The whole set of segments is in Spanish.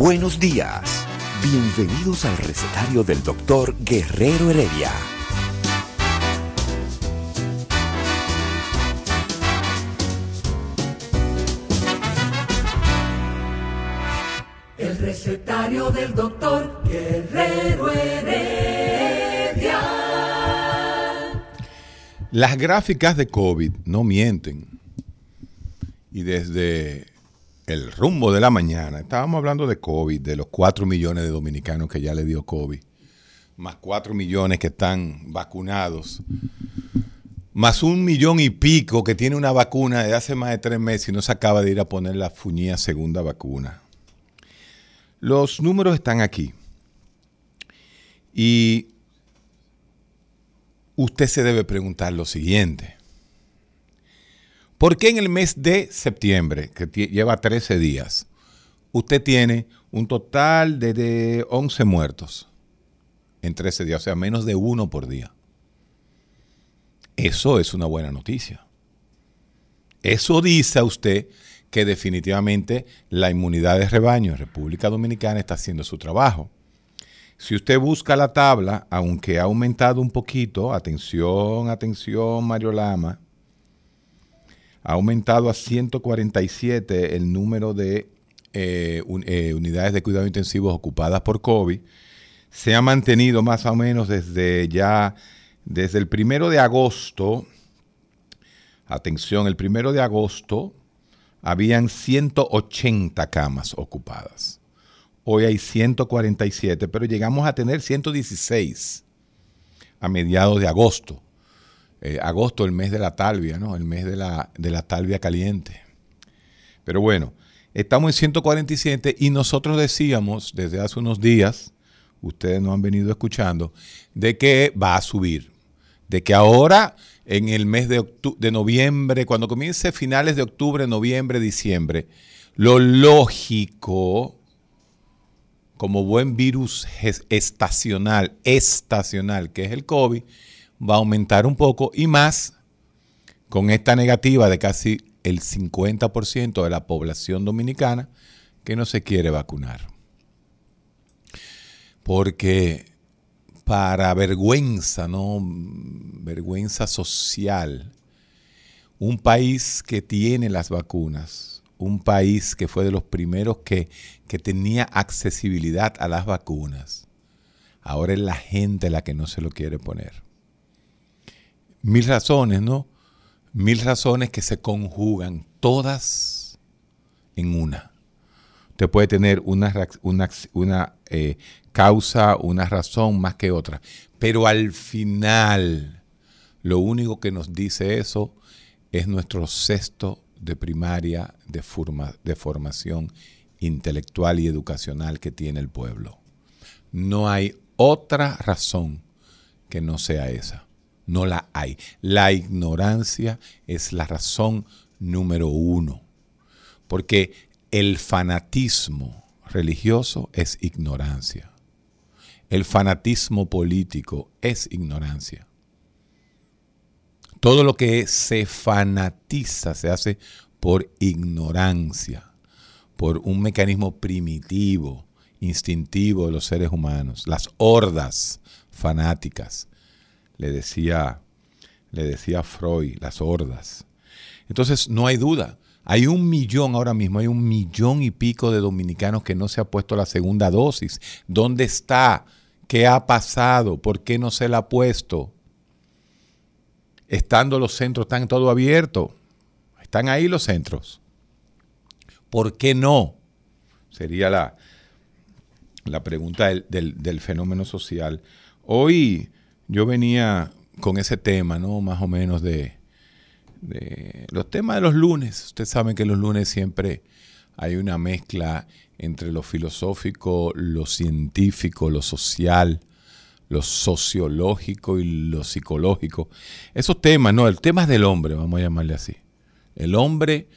Buenos días. Bienvenidos al recetario del doctor Guerrero Heredia. El recetario del doctor Guerrero Heredia. Las gráficas de COVID no mienten. Y desde el rumbo de la mañana, estábamos hablando de COVID, de los 4 millones de dominicanos que ya le dio COVID, más 4 millones que están vacunados, más un millón y pico que tiene una vacuna de hace más de tres meses y no se acaba de ir a poner la fuñía segunda vacuna. Los números están aquí. Y usted se debe preguntar lo siguiente. ¿Por qué en el mes de septiembre, que lleva 13 días, usted tiene un total de, de 11 muertos en 13 días? O sea, menos de uno por día. Eso es una buena noticia. Eso dice a usted que definitivamente la inmunidad de rebaño en República Dominicana está haciendo su trabajo. Si usted busca la tabla, aunque ha aumentado un poquito, atención, atención, Mario Lama, ha aumentado a 147 el número de eh, eh, unidades de cuidado intensivos ocupadas por COVID. Se ha mantenido más o menos desde ya, desde el primero de agosto, atención, el primero de agosto habían 180 camas ocupadas. Hoy hay 147, pero llegamos a tener 116 a mediados de agosto. Eh, agosto, el mes de la talvia, ¿no? El mes de la, de la talvia caliente. Pero bueno, estamos en 147 y nosotros decíamos desde hace unos días, ustedes nos han venido escuchando, de que va a subir. De que ahora en el mes de, de noviembre, cuando comience finales de octubre, noviembre, diciembre, lo lógico, como buen virus estacional, estacional, que es el COVID, va a aumentar un poco y más con esta negativa de casi el 50% de la población dominicana que no se quiere vacunar. Porque para vergüenza, ¿no? Vergüenza social. Un país que tiene las vacunas, un país que fue de los primeros que, que tenía accesibilidad a las vacunas, ahora es la gente la que no se lo quiere poner. Mil razones, ¿no? Mil razones que se conjugan, todas en una. Usted puede tener una, una, una eh, causa, una razón más que otra. Pero al final, lo único que nos dice eso es nuestro sexto de primaria de, forma, de formación intelectual y educacional que tiene el pueblo. No hay otra razón que no sea esa. No la hay. La ignorancia es la razón número uno. Porque el fanatismo religioso es ignorancia. El fanatismo político es ignorancia. Todo lo que se fanatiza se hace por ignorancia, por un mecanismo primitivo, instintivo de los seres humanos, las hordas fanáticas, le decía, le decía Freud, las hordas. Entonces, no hay duda, hay un millón ahora mismo, hay un millón y pico de dominicanos que no se ha puesto la segunda dosis. ¿Dónde está? ¿Qué ha pasado? ¿Por qué no se la ha puesto? Estando los centros, están todo abiertos. Están ahí los centros. ¿Por qué no? Sería la, la pregunta del, del, fenómeno social. Hoy yo venía con ese tema, ¿no? Más o menos de, los temas de los lunes. Ustedes saben que los lunes siempre hay una mezcla entre lo filosófico, lo científico, lo social, lo sociológico y lo psicológico. Esos temas, no, el tema es del hombre, vamos a llamarle así. El hombre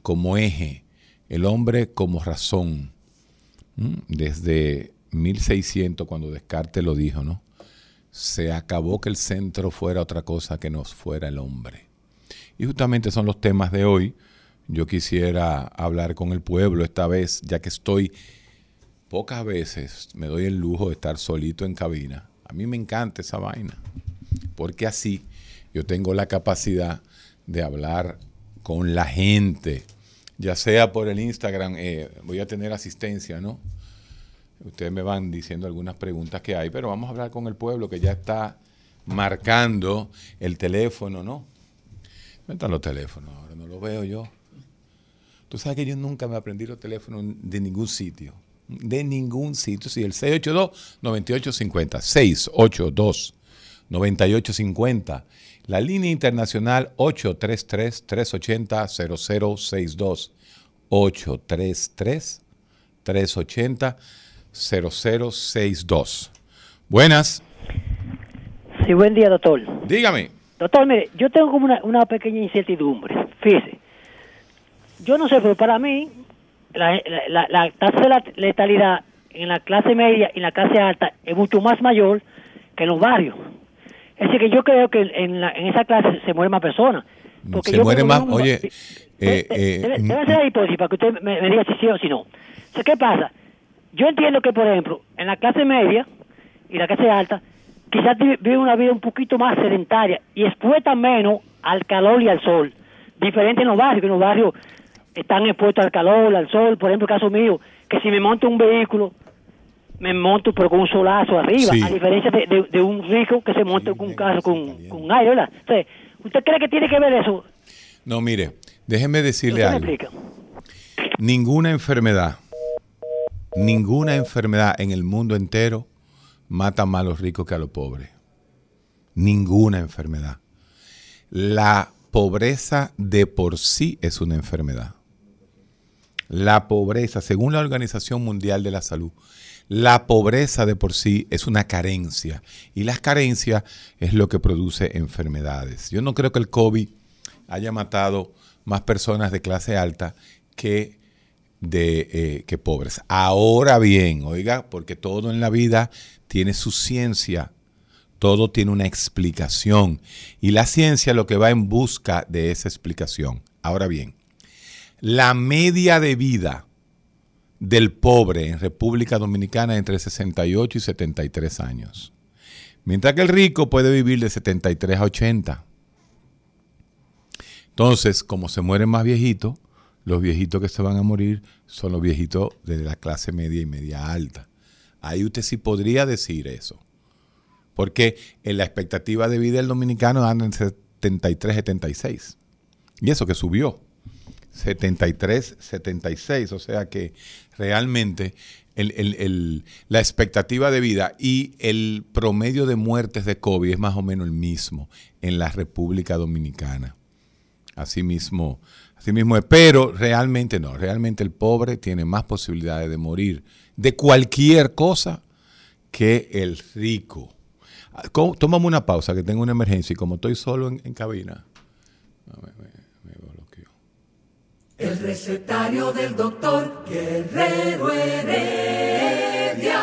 como eje, el hombre como razón. Desde 1600, cuando Descartes lo dijo, ¿no? Se acabó que el centro fuera otra cosa que no fuera el hombre. Y justamente son los temas de hoy. Yo quisiera hablar con el pueblo esta vez, ya que estoy pocas veces, me doy el lujo de estar solito en cabina a mí me encanta esa vaina, porque así yo tengo la capacidad de hablar con la gente, ya sea por el Instagram, eh, voy a tener asistencia, ¿no? Ustedes me van diciendo algunas preguntas que hay, pero vamos a hablar con el pueblo que ya está marcando el teléfono, ¿no? ¿Dónde están los teléfonos? Ahora no los veo yo. Tú sabes que yo nunca me aprendí los teléfonos de ningún sitio de ningún sitio. Sí, el 682-9850. 682-9850. La línea internacional 833-380-0062. 833-380-0062. Buenas. Sí, buen día, doctor. Dígame. Doctor, mire, yo tengo como una, una pequeña incertidumbre. Fíjese. Yo no sé, pero para mí, la, la, la, tasa de letalidad en la clase media y en la clase alta es mucho más mayor que en los barrios. Es decir, que yo creo que en, la, en esa clase se mueren más personas. Porque se muere más, oye... Eh, eh, debe, debe, ser la hipótesis para que usted me, diga si sí o si no. ¿Qué pasa? Yo entiendo que, por ejemplo, en la clase media y la clase alta, quizás vive una vida un poquito más sedentaria y expuesta menos al calor y al sol. Diferente en los barrios, que en los barrios están expuestos al calor, al sol, por ejemplo, el caso mío, que si me monto un vehículo, me monto pero con un solazo arriba, a diferencia de, un rico que se monta con un carro con, aire, ¿verdad? ¿Usted cree que tiene que ver eso? No, mire, déjeme decirle algo. Ninguna enfermedad, ninguna enfermedad en el mundo entero mata más a los ricos que a los pobres. Ninguna enfermedad. La pobreza de por sí es una enfermedad. La pobreza, según la Organización Mundial de la Salud, la pobreza de por sí es una carencia y las carencias es lo que produce enfermedades. Yo no creo que el COVID haya matado más personas de clase alta que de eh, que pobres. Ahora bien, oiga, porque todo en la vida tiene su ciencia, todo tiene una explicación y la ciencia lo que va en busca de esa explicación. Ahora bien, la media de vida del pobre en República Dominicana es entre 68 y 73 años. Mientras que el rico puede vivir de 73 a 80. Entonces, como se mueren más viejitos, los viejitos que se van a morir son los viejitos de la clase media y media alta. Ahí usted sí podría decir eso. Porque en la expectativa de vida del dominicano anda en 73, 76. Y eso que subió. 73, 76. O sea que realmente la expectativa de vida y el promedio de muertes de COVID es más o menos el mismo en la República Dominicana. Así mismo, así mismo es. Pero realmente no, realmente el pobre tiene más posibilidades de morir de cualquier cosa que el rico. Tómame una pausa, que tengo una emergencia y como estoy solo en, cabina. El recetario del doctor Guerrero Heredia.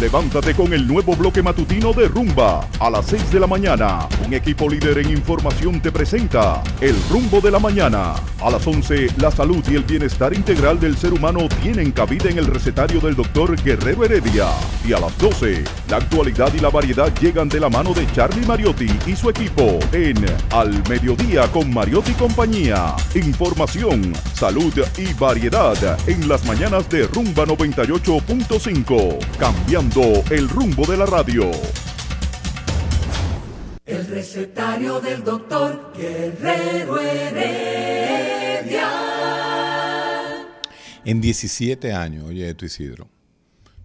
Levántate con el nuevo bloque matutino de Rumba. A las 6 de la mañana, un equipo líder en información te presenta El Rumbo de la Mañana. A las 11, la salud y el bienestar integral del ser humano tienen cabida en el recetario del doctor Guerrero Heredia. Y a las 12, la actualidad y la variedad llegan de la mano de Charlie Mariotti y su equipo en Al Mediodía con Mariotti compañía. Información, salud y variedad en las mañanas de Rumba 98.5. Cambiando el rumbo de la radio. El recetario del doctor Guerrero Heredia. En 17 años, oye esto Isidro,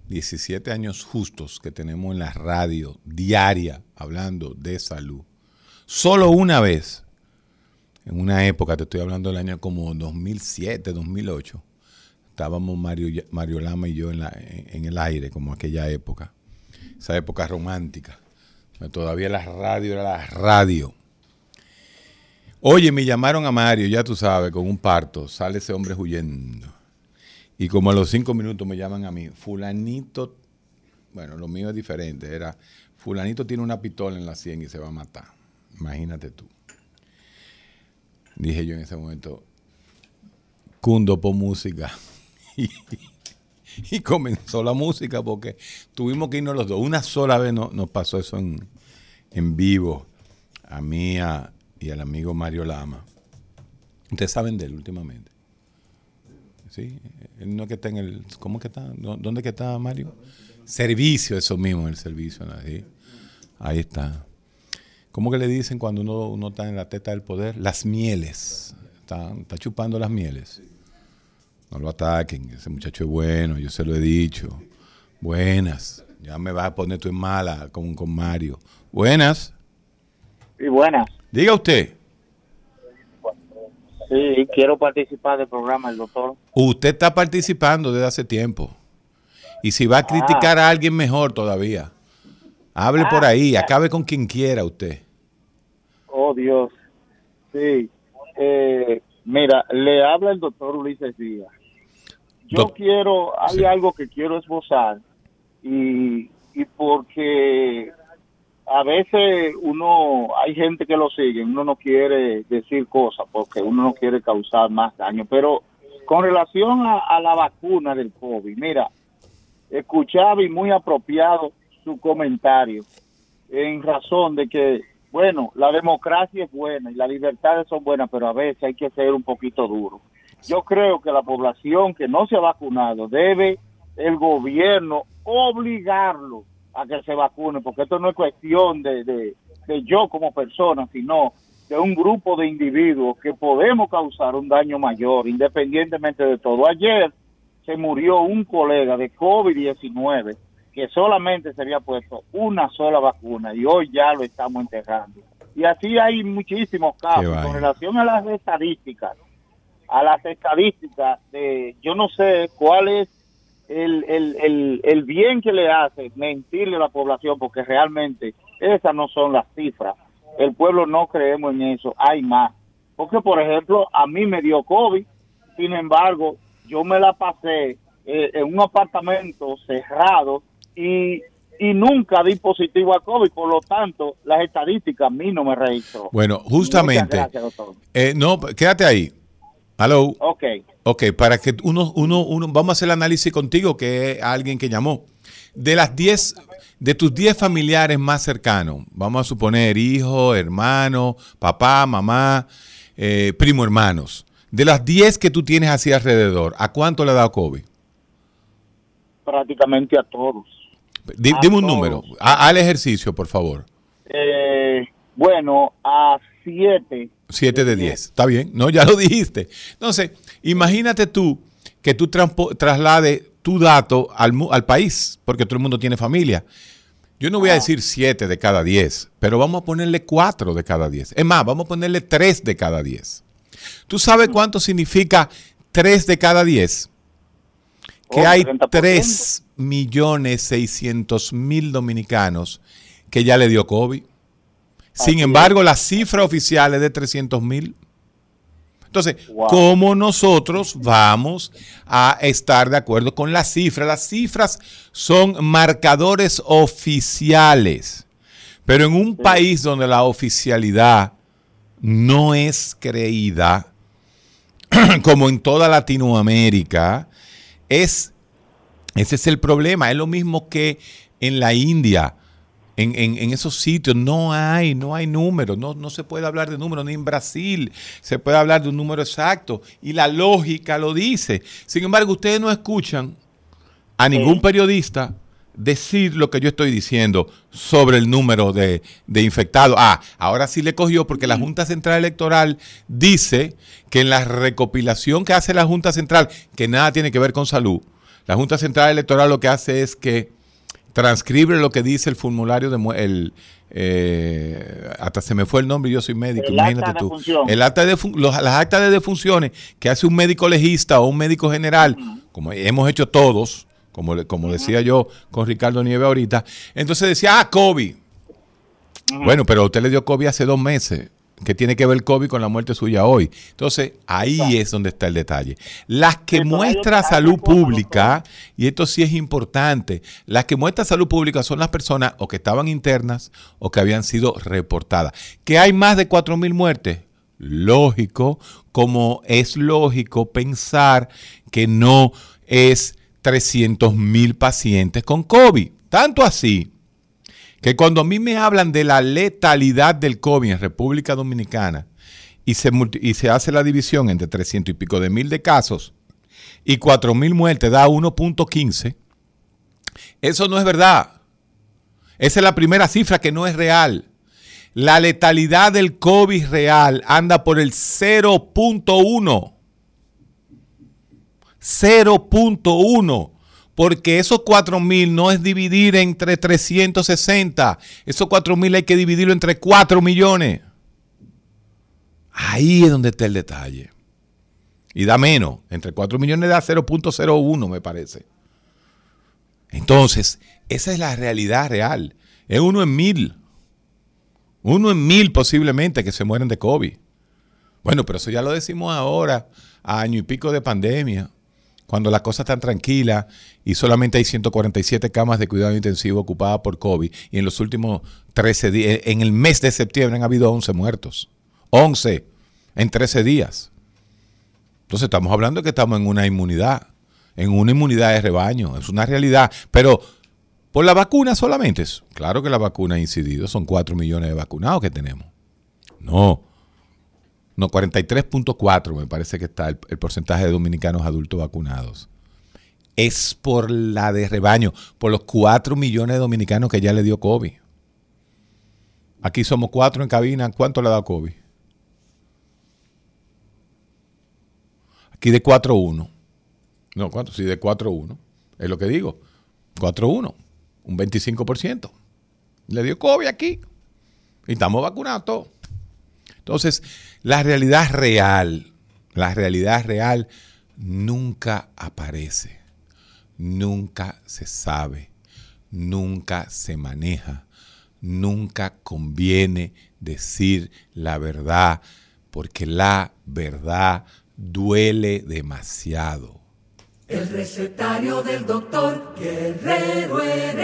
17 años justos que tenemos en la radio diaria hablando de salud. Solo una vez, en una época, te estoy hablando del año como 2007, 2008, estábamos Mario, Mario Lama y yo en, la, en, el aire, como aquella época, esa época romántica. Todavía la radio era la radio. Oye, me llamaron a Mario, ya tú sabes, con un parto, sale ese hombre huyendo. Y como a los cinco minutos me llaman a mí, fulanito, bueno, lo mío es diferente, era, fulanito tiene una pistola en la sien y se va a matar. Imagínate tú. Dije yo en ese momento, cundo por música. y, comenzó la música porque tuvimos que irnos los dos. Una sola vez no, nos pasó eso en, en vivo a mí y al amigo Mario Lama. Ustedes saben de él últimamente. Sí, él no que está en el. ¿Cómo que está? ¿Dónde que está Mario? Servicio, eso mismo, el servicio. Ahí está. ¿Cómo que le dicen cuando uno, uno está en la teta del poder? Las mieles. Está, está chupando las mieles. No lo ataquen, ese muchacho es bueno, yo se lo he dicho. Buenas. Ya me vas a poner tú en mala con, con Mario. Buenas. Sí, buenas. Diga usted. Sí, quiero participar del programa, el doctor. Usted está participando desde hace tiempo. Y si va a criticar a alguien mejor todavía, hable por ahí, ah. acabe con quien quiera usted. Oh, Dios. Sí. Eh, mira, le habla el doctor Ulises Díaz. Yo quiero, hay algo que quiero esbozar y, y porque a veces uno, hay gente que lo sigue, uno no quiere decir cosas porque uno no quiere causar más daño, pero con relación a, la vacuna del COVID, mira, escuchaba y muy apropiado su comentario en razón de que, bueno, la democracia es buena y las libertades son buenas, pero a veces hay que ser un poquito duro yo creo que la población que no se ha vacunado debe el gobierno obligarlo a que se vacune, porque esto no es cuestión de, de, yo como persona, sino de un grupo de individuos que podemos causar un daño mayor, independientemente de todo. Ayer se murió un colega de COVID-19 que solamente se había puesto una sola vacuna y hoy ya lo estamos enterrando. Y así hay muchísimos casos con relación a las estadísticas a las estadísticas de yo no sé cuál es el, el, el, bien que le hace mentirle a la población porque realmente esas no son las cifras. El pueblo no creemos en eso, hay más. Porque, por ejemplo, a mí me dio COVID, sin embargo, yo me la pasé eh, en un apartamento cerrado y, y nunca di positivo a COVID, por lo tanto, las estadísticas a mí no me registró. Bueno, justamente, eh, no, quédate ahí. Hello. Ok. Ok, para que uno, uno, uno, vamos a hacer el análisis contigo, que es alguien que llamó. De las 10, de tus 10 familiares más cercanos, vamos a suponer hijo, hermano, papá, mamá, eh, primo, hermanos. De las 10 que tú tienes así alrededor, ¿a cuánto le ha dado COVID? Prácticamente a todos. dime un número. al ejercicio, por favor. Eh, bueno, a 7 7 de 10. Está bien, no, ya lo dijiste. Entonces, imagínate tú que tú traslades tu dato al, al, país, porque todo el mundo tiene familia. Yo no voy a decir 7 de cada 10, pero vamos a ponerle 4 de cada 10. Es más, vamos a ponerle 3 de cada 10. ¿Tú sabes cuánto significa 3 de cada 10? Que hay 3 millones 600 mil dominicanos que ya le dio COVID. Sin embargo, la cifra oficial es de 300 mil. Entonces, ¿cómo nosotros vamos a estar de acuerdo con las cifras? Las cifras son marcadores oficiales, pero en un país donde la oficialidad no es creída, como en toda Latinoamérica, es, ese es el problema. Es lo mismo que en la India. En, en, esos sitios no hay, no hay números, no, no se puede hablar de números, ni en Brasil se puede hablar de un número exacto, y la lógica lo dice. Sin embargo, ustedes no escuchan a ningún periodista decir lo que yo estoy diciendo sobre el número de, infectados. Ah, ahora sí le cogió porque la Junta Central Electoral dice que en la recopilación que hace la Junta Central, que nada tiene que ver con salud, la Junta Central Electoral lo que hace es que transcribe lo que dice el formulario de el eh, hasta se me fue el nombre, yo soy médico, imagínate tú. El acta de las actas de defunciones que hace un médico legista o un médico general, como hemos hecho todos, como, como decía yo con Ricardo Nieve ahorita. Entonces decía, ah, COVID. Bueno, pero usted le dio COVID hace dos meses. ¿Qué tiene que ver el COVID con la muerte suya hoy? Entonces, ahí es donde está el detalle. Las que muestra salud pública, y esto sí es importante, las que muestra salud pública son las personas o que estaban internas o que habían sido reportadas. ¿Que hay más de 4.000 muertes? Lógico, como es lógico pensar que no es 300 mil pacientes con COVID. Tanto así que cuando a mí me hablan de la letalidad del COVID en República Dominicana y se, hace la división entre 300 y pico de mil de casos y 4 mil muertes da 1.15, eso no es verdad. Esa es la primera cifra que no es real. La letalidad del COVID real anda por el 0.1. 0.1. Porque esos 4 mil no es dividir entre 360. Esos 4 mil hay que dividirlo entre 4 millones. Ahí es donde está el detalle. Y da menos. Entre 4 millones da 0.01, me parece. Entonces, esa es la realidad real. Es uno en mil. Uno en mil posiblemente que se mueren de COVID. Bueno, pero eso ya lo decimos ahora, año y pico de pandemia cuando la cosa está tranquila y solamente hay 147 camas de cuidado intensivo ocupadas por COVID y en los últimos 13 días, en el mes de septiembre han habido 11 muertos. 11 en 13 días. Entonces estamos hablando de que estamos en una inmunidad, en una inmunidad de rebaño, es una realidad, pero por la vacuna solamente, claro que la vacuna ha incidido, son 4 millones de vacunados que tenemos. No, no, 43.4 me parece que está el, porcentaje de dominicanos adultos vacunados. Es por la de rebaño, por los 4 millones de dominicanos que ya le dio COVID. Aquí somos 4 en cabina. ¿Cuánto le ha dado COVID? Aquí de 4-1. No, ¿cuánto? Sí, de 4-1. Es lo que digo. 4-1. Un 25%. Le dio COVID aquí. Y estamos vacunados todos. Entonces, la realidad real, la realidad real nunca aparece, nunca se sabe, nunca se maneja, nunca conviene decir la verdad, porque la verdad duele demasiado. El recetario del doctor Guerrero Heredia.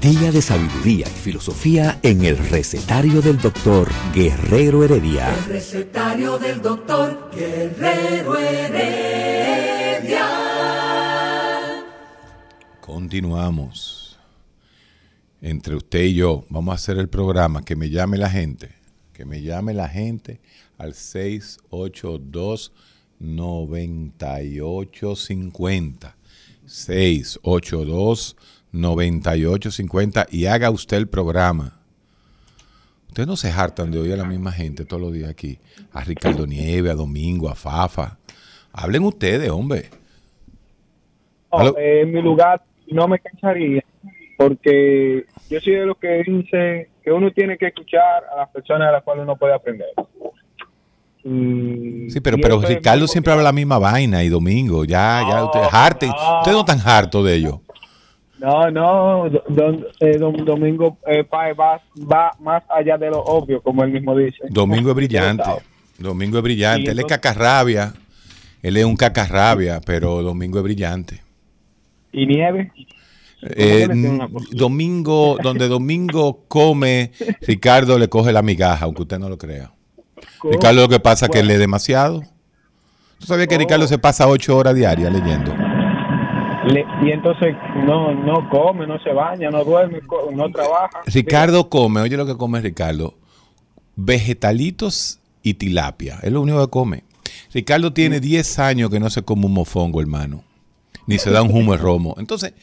Día de sabiduría y filosofía en el recetario del doctor Guerrero Heredia. El recetario del doctor Guerrero Heredia. Continuamos. Entre usted y yo vamos a hacer el programa que me llame la gente. Que me llame la gente al 682 9850. 682 9850 y haga usted el programa. Ustedes no se hartan de oír a la misma gente todos los días aquí. A Ricardo Nieve, a Domingo, a Fafa. Hablen ustedes, hombre. en mi lugar no me cansaría porque yo soy de los que dice que uno tiene que escuchar a las personas a las cuales uno puede aprender. sí, pero, pero Ricardo siempre habla la misma vaina y Domingo, ya, ya, usted es Ustedes no están hartos de ello. No, no, eh, Domingo eh, va, va, más allá de lo obvio, como él mismo dice. Domingo es brillante, Domingo es brillante, él es cacarrabia, él es un cacarrabia, pero Domingo es brillante. ¿Y nieve? Eh, domingo, donde Domingo come, Ricardo le coge la migaja, aunque usted no lo crea. Ricardo lo que pasa es que lee demasiado. ¿Tú sabías que Ricardo se pasa ocho horas diarias leyendo? Y entonces no, no come, no se baña, no duerme, no trabaja. Ricardo come, oye lo que come Ricardo, vegetalitos y tilapia, es lo único que come. Ricardo tiene 10 años que no se come un mofongo, hermano, ni se da un humo de romo. Entonces,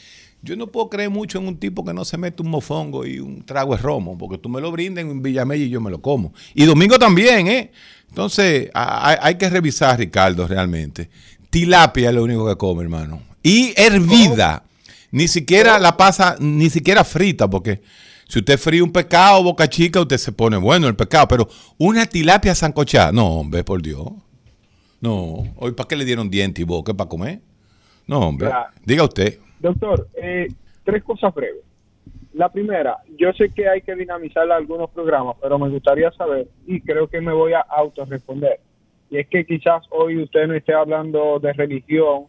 yo no puedo creer mucho en un tipo que no se mete un mofongo y un trago de romo, porque tú me lo brindes en Villamella y yo me lo como. Y domingo también, ¿eh? Entonces, hay, que revisar, Ricardo, realmente. Tilapia es lo único que come, hermano. Y hervida. Ni siquiera la pasa, ni siquiera frita, porque si usted fríe un pescado, boca chica, usted se pone bueno el pescado. Pero una tilapia sancochada, no, hombre, por Dios. No, hoy para qué le dieron diente y boca para comer. No, hombre. Diga usted. Doctor, eh, tres cosas breves. La primera, yo sé que hay que dinamizar algunos programas, pero me gustaría saber, y creo que me voy a autorresponder, y es que quizás hoy usted no esté hablando de religión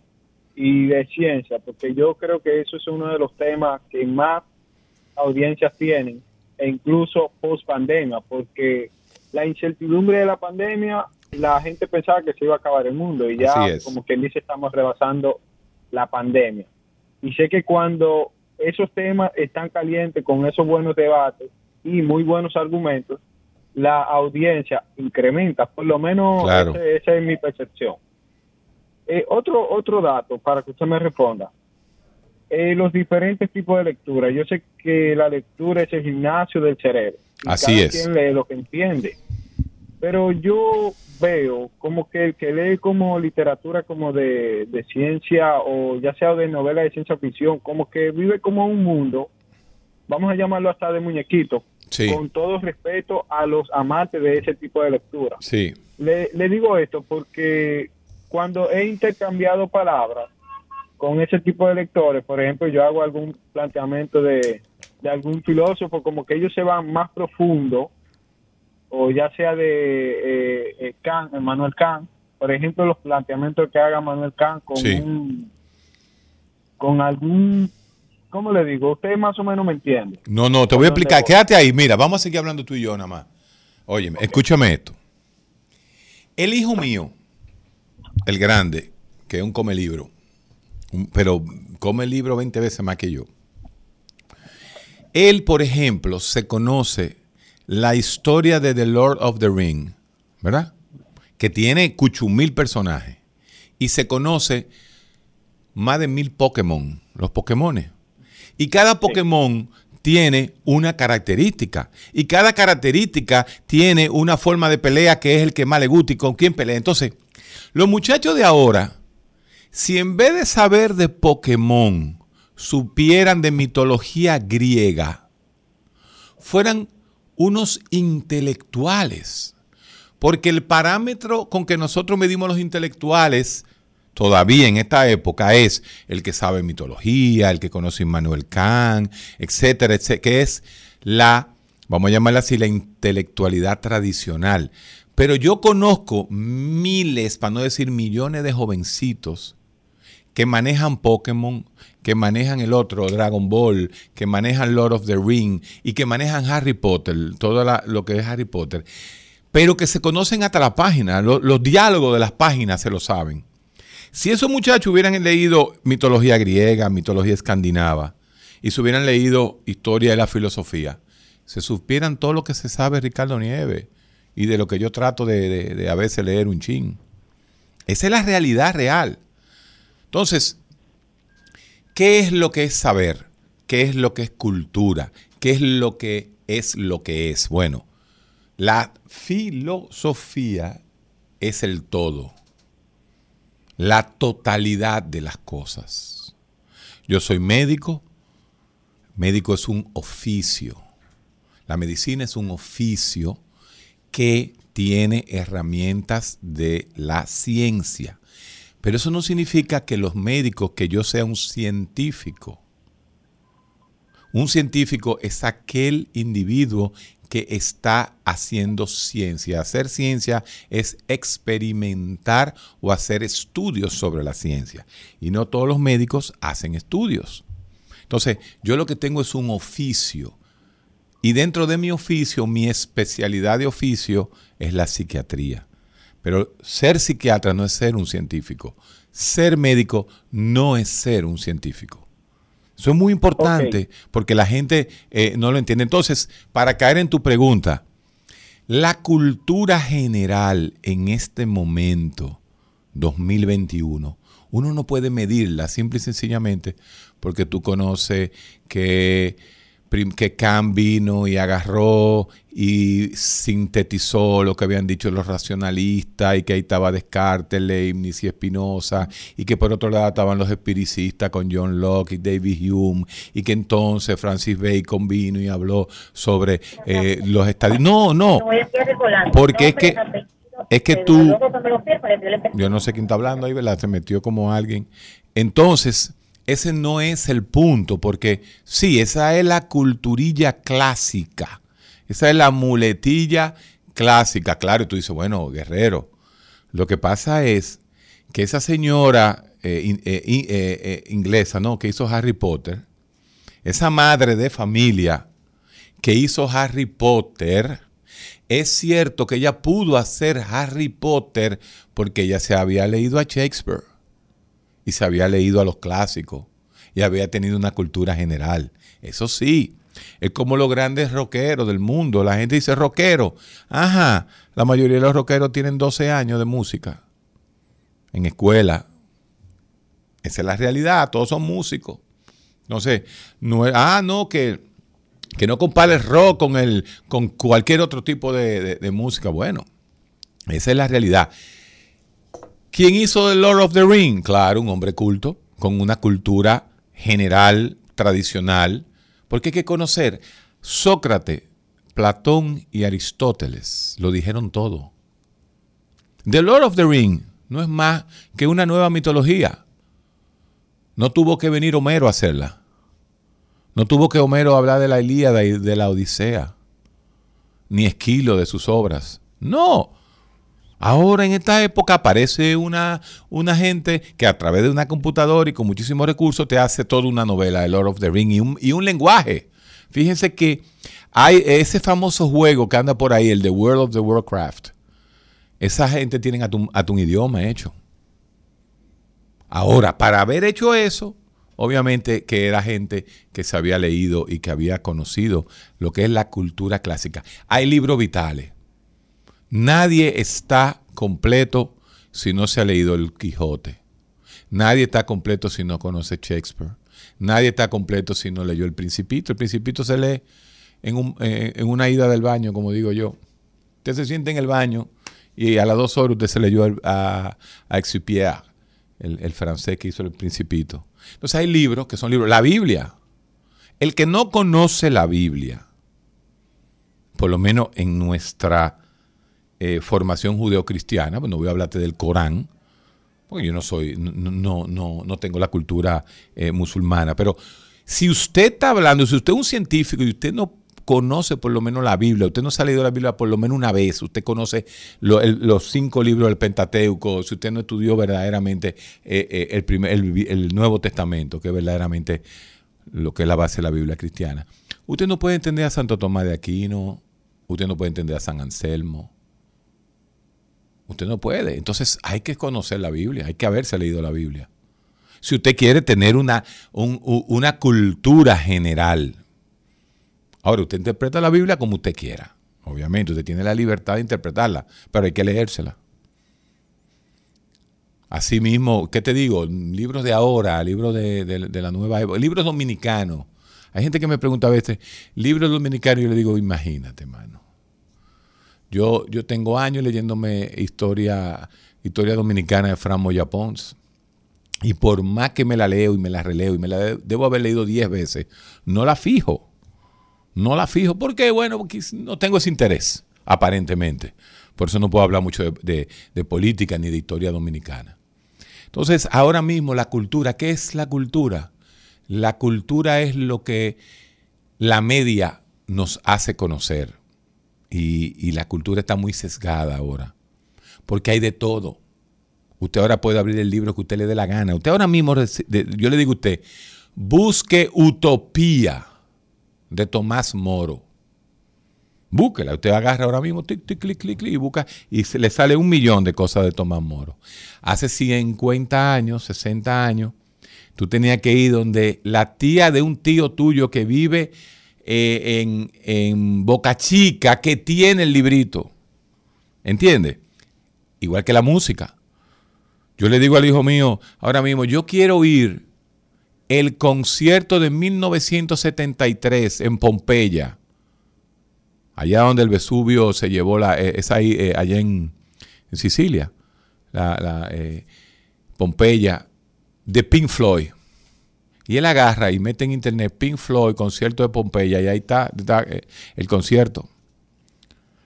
y de ciencia, porque yo creo que eso es uno de los temas que más audiencias tienen, e incluso post pandemia, porque la incertidumbre de la pandemia, la gente pensaba que se iba a acabar el mundo, y ya, como quien dice, estamos rebasando la pandemia. Y sé que cuando esos temas están calientes con esos buenos debates y muy buenos argumentos, la audiencia incrementa, por lo menos esa es mi percepción. Eh, otro, otro dato para que usted me responda. Eh, los diferentes tipos de lectura. Yo sé que la lectura es el gimnasio del cerebro. Así es. Quien lee lo que entiende. Pero yo veo como que el que lee como literatura como de, ciencia o ya sea de novela de ciencia ficción, como que vive como un mundo, vamos a llamarlo hasta de muñequito, con todo respeto a los amantes de ese tipo de lectura. Sí. Le, le digo esto porque cuando he intercambiado palabras con ese tipo de lectores, por ejemplo, yo hago algún planteamiento de, de algún filósofo, como que ellos se van más profundo o ya sea de eh, eh Kant, Manuel Kant, por ejemplo, los planteamientos que haga Manuel Kant con un, con algún, ¿cómo le digo? Usted más o menos me entiende. No, no, te voy a explicar. Quédate ahí, mira, vamos a seguir hablando tú y yo nada más. Oye, escúchame esto. El hijo mío, el grande, que es un come libro, pero come libro 20 veces más que yo. Él, por ejemplo, se conoce la historia de The Lord of the Ring, ¿verdad? Que tiene cuchumil personajes y se conoce más de mil Pokémon, los Pokémones. Y cada Pokémon tiene una característica. Y cada característica tiene una forma de pelea que es el que más le gusta y con quién pelea. Entonces, los muchachos de ahora, si en vez de saber de Pokémon, supieran de mitología griega, fueran unos intelectuales. Porque el parámetro con que nosotros medimos los intelectuales todavía en esta época es el que sabe mitología, el que conoce Immanuel Kant, etcétera, etcétera, que es la, vamos a llamarla así, la intelectualidad tradicional. Pero yo conozco miles, para no decir millones de jovencitos que manejan Pokémon, que manejan el otro, Dragon Ball, que manejan Lord of the Ring y que manejan Harry Potter, todo lo que es Harry Potter, pero que se conocen hasta la página, los diálogos de las páginas se lo saben. Si esos muchachos hubieran leído mitología griega, mitología escandinava, y se hubieran leído historia de la filosofía, se supieran todo lo que se sabe Ricardo Nieves y de lo que yo trato de, de a veces leer un chin. Esa es la realidad real. Entonces, ¿Qué es lo que es saber? ¿Qué es lo que es cultura? ¿Qué es lo que es lo que es? Bueno, La filosofía es el todo, la totalidad de las cosas. Yo soy médico, médico es un oficio. La medicina es un oficio que tiene herramientas de la ciencia. Pero eso no significa que los médicos, que yo sea un científico. Un científico es aquel individuo que está haciendo ciencia. Hacer ciencia es experimentar o hacer estudios sobre la ciencia. Y no todos los médicos hacen estudios. Entonces, yo lo que tengo es un oficio. Y dentro de mi oficio, mi especialidad de oficio es la psiquiatría. Pero ser psiquiatra no es ser un científico. Ser médico no es ser un científico. Eso es muy importante porque la gente eh, no lo entiende. Entonces, para caer en tu pregunta, la cultura general en este momento, 2021, uno no puede medirla simple y sencillamente porque tú conoces que que Kant vino y agarró y sintetizó lo que habían dicho los racionalistas y que ahí estaba Descartes, Leibniz y Spinoza y que por otro lado estaban los espiricistas con John Locke y David Hume y que entonces Francis Bacon vino y habló sobre eh, los estadios. No, no, porque es que es que tú, yo no sé quién está hablando ahí, ¿verdad? Se metió como alguien. Entonces, ese no es el punto, porque sí, esa es la culturilla clásica, esa es la muletilla clásica. Claro, tú dices, bueno, guerrero, lo que pasa es que esa señora eh, eh, eh, inglesa, ¿no? Que hizo Harry Potter, esa madre de familia que hizo Harry Potter, es cierto que ella pudo hacer Harry Potter porque ella se había leído a Shakespeare y se había leído a los clásicos y había tenido una cultura general. Eso sí, es como los grandes rockeros del mundo. La gente dice rockero. Ajá, la mayoría de los rockeros tienen 12 años de música en escuela. Esa es la realidad, todos son músicos. Sé, no ah, no, que, que no compare el rock con, el, con cualquier otro tipo de música. Bueno, esa es la realidad. ¿Quién hizo The Lord of the Ring? Claro, un hombre culto, con una cultura general, tradicional, porque hay que conocer Sócrates, Platón y Aristóteles, lo dijeron todo. The Lord of the Ring no es más que una nueva mitología. No tuvo que venir Homero a hacerla. No tuvo que Homero hablar de la Ilíada y de la Odisea, ni Esquilo de sus obras. No, Ahora en esta época aparece una, una, gente que a través de una computadora y con muchísimos recursos te hace toda una novela, The Lord of the Ring, y un, y un lenguaje. Fíjense que hay ese famoso juego que anda por ahí, el The World of the Warcraft. Esa gente tiene a tu, a tu idioma hecho. Ahora, para haber hecho eso, obviamente que era gente que se había leído y que había conocido lo que es la cultura clásica. Hay libros vitales Nadie está completo si no se ha leído el Quijote. Nadie está completo si no conoce Shakespeare. Nadie está completo si no leyó el Principito. El Principito se lee en, eh, una ida del baño, como digo yo. Usted se siente en el baño y a las dos horas usted se leyó a, a el, el francés que hizo el Principito. Entonces hay libros que son libros. La Biblia. El que no conoce la Biblia, por lo menos en nuestra eh, formación judeocristiana, pues no voy a hablarte del Corán, porque yo no soy, no, no, no tengo la cultura eh, musulmana, pero si usted está hablando, si usted es un científico y usted no conoce por lo menos la Biblia, usted no ha leído la Biblia por lo menos una vez, usted conoce los cinco libros del Pentateuco, si usted no estudió verdaderamente eh, el, primer, el, Nuevo Testamento, que es verdaderamente lo que es la base de la Biblia cristiana, usted no puede entender a Santo Tomás de Aquino, usted no puede entender a San Anselmo, Usted no puede. Entonces hay que conocer la Biblia, hay que haberse leído la Biblia. Si usted quiere tener una, una cultura general. Ahora, usted interpreta la Biblia como usted quiera. Obviamente, usted tiene la libertad de interpretarla, pero hay que leérsela. Asimismo, ¿qué te digo? Libros de ahora, libros de, de la nueva época, libros dominicanos. Hay gente que me pregunta a veces, libros dominicanos, yo le digo, imagínate, mano. Yo, yo tengo años leyéndome historia, historia dominicana de Fran Moya Pons. Y por más que me la leo y me la releo y me la debo haber leído 10 veces, no la fijo. No la fijo porque, bueno, porque no tengo ese interés, aparentemente. Por eso no puedo hablar mucho de, de política ni de historia dominicana. Entonces, ahora mismo la cultura, ¿qué es la cultura? La cultura es lo que la media nos hace conocer. Y, la cultura está muy sesgada ahora. Porque hay de todo. Usted ahora puede abrir el libro que usted le dé la gana. Usted ahora mismo, yo le digo a usted, busque Utopía de Tomás Moro. Búsquela. Usted agarra ahora mismo, tic, tic, clic, clic, clic, y busca, y se le sale un millón de cosas de Tomás Moro. Hace 50 años, 60 años, tú tenías que ir donde la tía de un tío tuyo que vive eh, en, Boca Chica que tiene el librito. ¿Entiendes? Igual que la música. Yo le digo al hijo mío, ahora mismo, yo quiero oír el concierto de 1973 en Pompeya, allá donde el Vesubio se llevó la, eh, es ahí, eh, allá en, Sicilia, la, Pompeya, de Pink Floyd. Y él agarra y mete en internet Pink Floyd, concierto de Pompeya, y ahí está, eh, el concierto.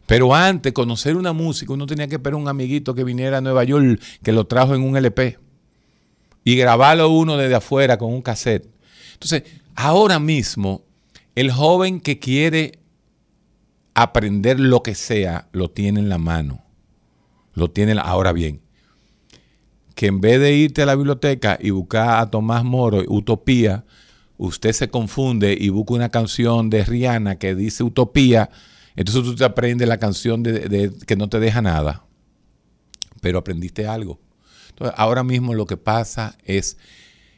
Pero antes, conocer una música, uno tenía que esperar un amiguito que viniera a Nueva York, que lo trajo en un LP. Y grabarlo uno desde afuera con un cassette. Entonces, ahora mismo, el joven que quiere aprender lo que sea, lo tiene en la mano. Lo tiene, ahora bien, que en vez de irte a la biblioteca y buscar a Tomás Moro, Utopía, usted se confunde y busca una canción de Rihanna que dice Utopía, entonces tú te aprendes la canción de, que no te deja nada, pero aprendiste algo. Entonces, ahora mismo lo que pasa es,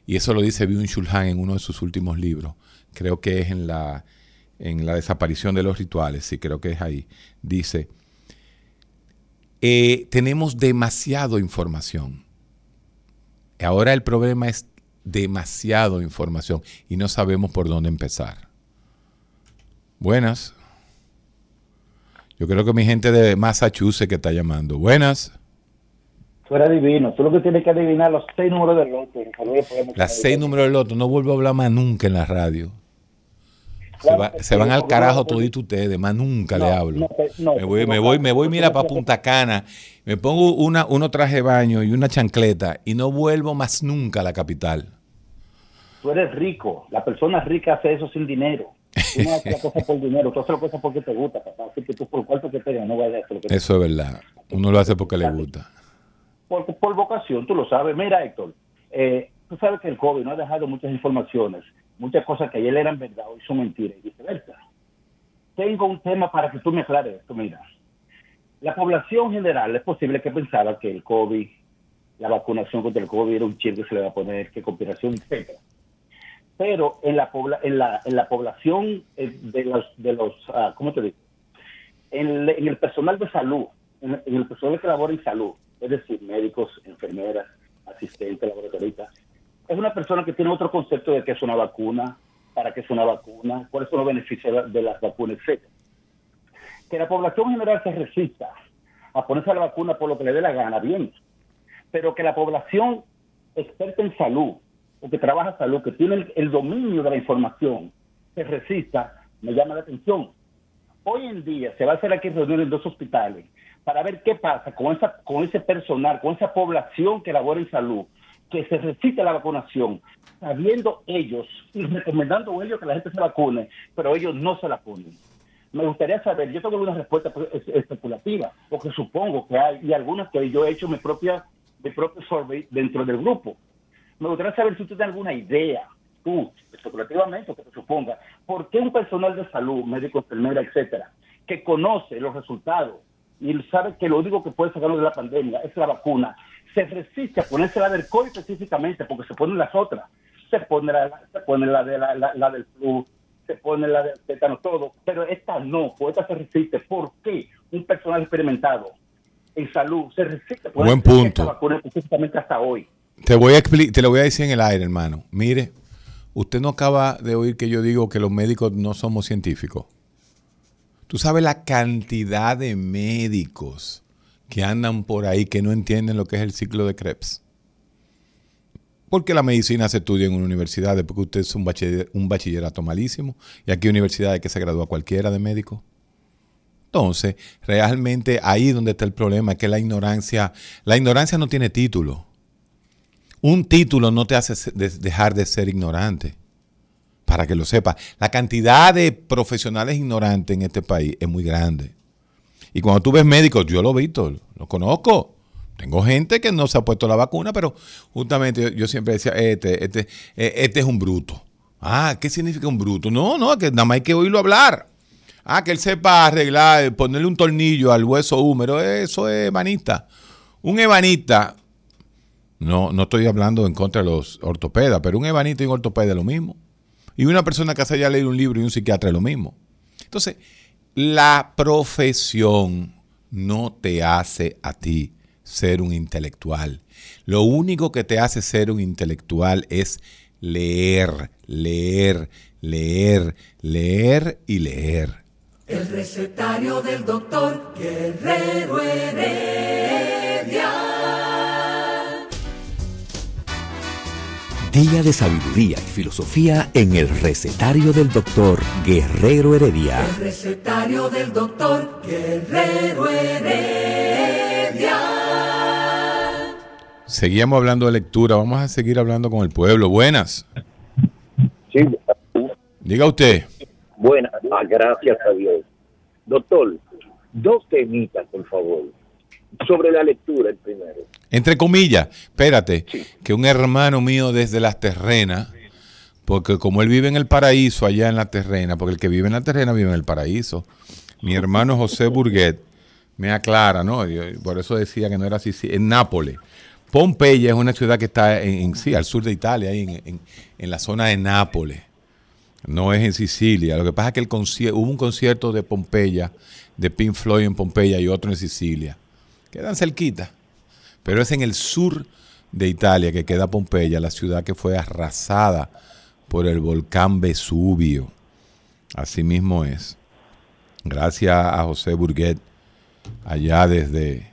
y eso lo dice Byung Chul Han en uno de sus últimos libros, creo que es en la, en la desaparición de los rituales, sí, creo que es ahí, dice, eh, tenemos demasiado información Ahora el problema es demasiado información y no sabemos por dónde empezar. Buenas. Yo creo que mi gente de Massachusetts que está llamando. Buenas. Eres divino. Tú lo que tienes que adivinar los seis números del loto. Las seis números del loto. No vuelvo a hablar más nunca en la radio se, van al carajo todito ustedes, más nunca le hablo. me voy, me voy, me voy, mira, para Punta Cana, me pongo una, uno traje de baño y una chancleta y no vuelvo más nunca a la capital. Tú eres rico, la persona rica hace eso sin dinero. Tú no haces la cosa por dinero, tú haces la cosa porque te gusta, papá. Así que tú por cuarto que te no vayas a hacer Eso es verdad, uno lo hace porque le gusta. Por, por vocación, tú lo sabes. Mira, Héctor, eh, tú sabes que el COVID no ha dejado muchas informaciones muchas cosas que ayer eran verdad, hoy son mentiras y viceversa. Tengo un tema para que tú me aclares esto. Mira, la población general es posible que pensara que el COVID, la vacunación contra el COVID era un chip que se le va a poner, que cooperación, etcétera. Pero en la, en la, en la población eh, de los, de los ah, ¿cómo te digo? En, el personal de salud, en, el personal que labora en salud, es decir, médicos, enfermeras, asistentes, laboratoristas, es una persona que tiene otro concepto de qué es una vacuna, para qué es una vacuna, cuáles son los beneficios de las vacunas, etc. Que la población general se resista a ponerse a la vacuna por lo que le dé la gana, bien. Pero que la población experta en salud, o que trabaja en salud, que tiene el, dominio de la información, se resista, me llama la atención. Hoy en día se va a hacer aquí reunión en dos hospitales para ver qué pasa con, esa, con ese personal, con esa población que labora en salud, que se resiste la vacunación, sabiendo ellos y recomendando ellos que la gente se vacune, pero ellos no se la ponen. Me gustaría saber, yo tengo una respuesta especulativa, porque supongo que hay, y algunas que yo he hecho mi propia, mi propio survey dentro del grupo. Me gustaría saber si usted tiene alguna idea, tú, especulativamente, que te suponga, por qué un personal de salud, médico, enfermera, etcétera, que conoce los resultados y sabe que lo único que puede sacarlo de la pandemia es la vacuna, se resiste a ponerse la del COVID específicamente porque se ponen las otras. Se pone la, se pone la, de la, del flu, se pone la del tétano, todo. Pero esta no, pues esta se resiste. ¿Por qué un personal experimentado en salud se resiste a ponerse Buen punto. vacuna específicamente hasta hoy? Te, voy a te lo voy a decir en el aire, hermano. Mire, usted no acaba de oír que yo digo que los médicos no somos científicos. Tú sabes la cantidad de médicos que andan por ahí que no entienden lo que es el ciclo de Krebs. Porque la medicina se estudia en una universidad, porque usted es un, un bachillerato malísimo, y aquí hay universidades que se gradúa cualquiera de médico. Entonces, realmente ahí donde está el problema, es que la ignorancia, la ignorancia no tiene título. Un título no te hace dejar de ser ignorante. Para que lo sepa, la cantidad de profesionales ignorantes en este país es muy grande. Y cuando tú ves médicos, yo lo he visto, lo conozco. Tengo gente que no se ha puesto la vacuna, pero justamente yo, siempre decía, este, este, eh, este es un bruto. Ah, ¿qué significa un bruto? No, no, que nada más hay que oírlo hablar. Ah, que él sepa arreglar, ponerle un tornillo al hueso húmero, eso es ebanista. Un ebanista, no, no estoy hablando en contra de los ortopedas, pero un ebanista y un ortopeda es lo mismo. Y una persona que se haya leído un libro y un psiquiatra es lo mismo. Entonces, la profesión no te hace a ti ser un intelectual. Lo único que te hace ser un intelectual es leer, leer, leer, leer y leer. El recetario del doctor Guerrero Heredia. Día de sabiduría y filosofía en el recetario del doctor Guerrero Heredia. El recetario del doctor Guerrero Heredia. Seguíamos hablando de lectura, vamos a seguir hablando con el pueblo. Buenas. Sí. Diga usted. Buenas, ah, gracias a Dios. Doctor, dos temitas, por favor. Sobre la lectura, el primero. Entre comillas, espérate, que un hermano mío desde las terrenas, porque como él vive en el paraíso, allá en la terrena, porque el que vive en la terrena vive en el paraíso, mi hermano José Burguet me aclara, ¿no? por eso decía que no era así, en Nápoles. Pompeya es una ciudad que está en, sí, al sur de Italia, ahí en, en la zona de Nápoles. No es en Sicilia. Lo que pasa es que el hubo un concierto de Pompeya, de Pink Floyd en Pompeya y otro en Sicilia. Quedan cerquita. Pero es en el sur de Italia que queda Pompeya, la ciudad que fue arrasada por el volcán Vesubio. Así mismo es. Gracias a José Burguet, allá desde,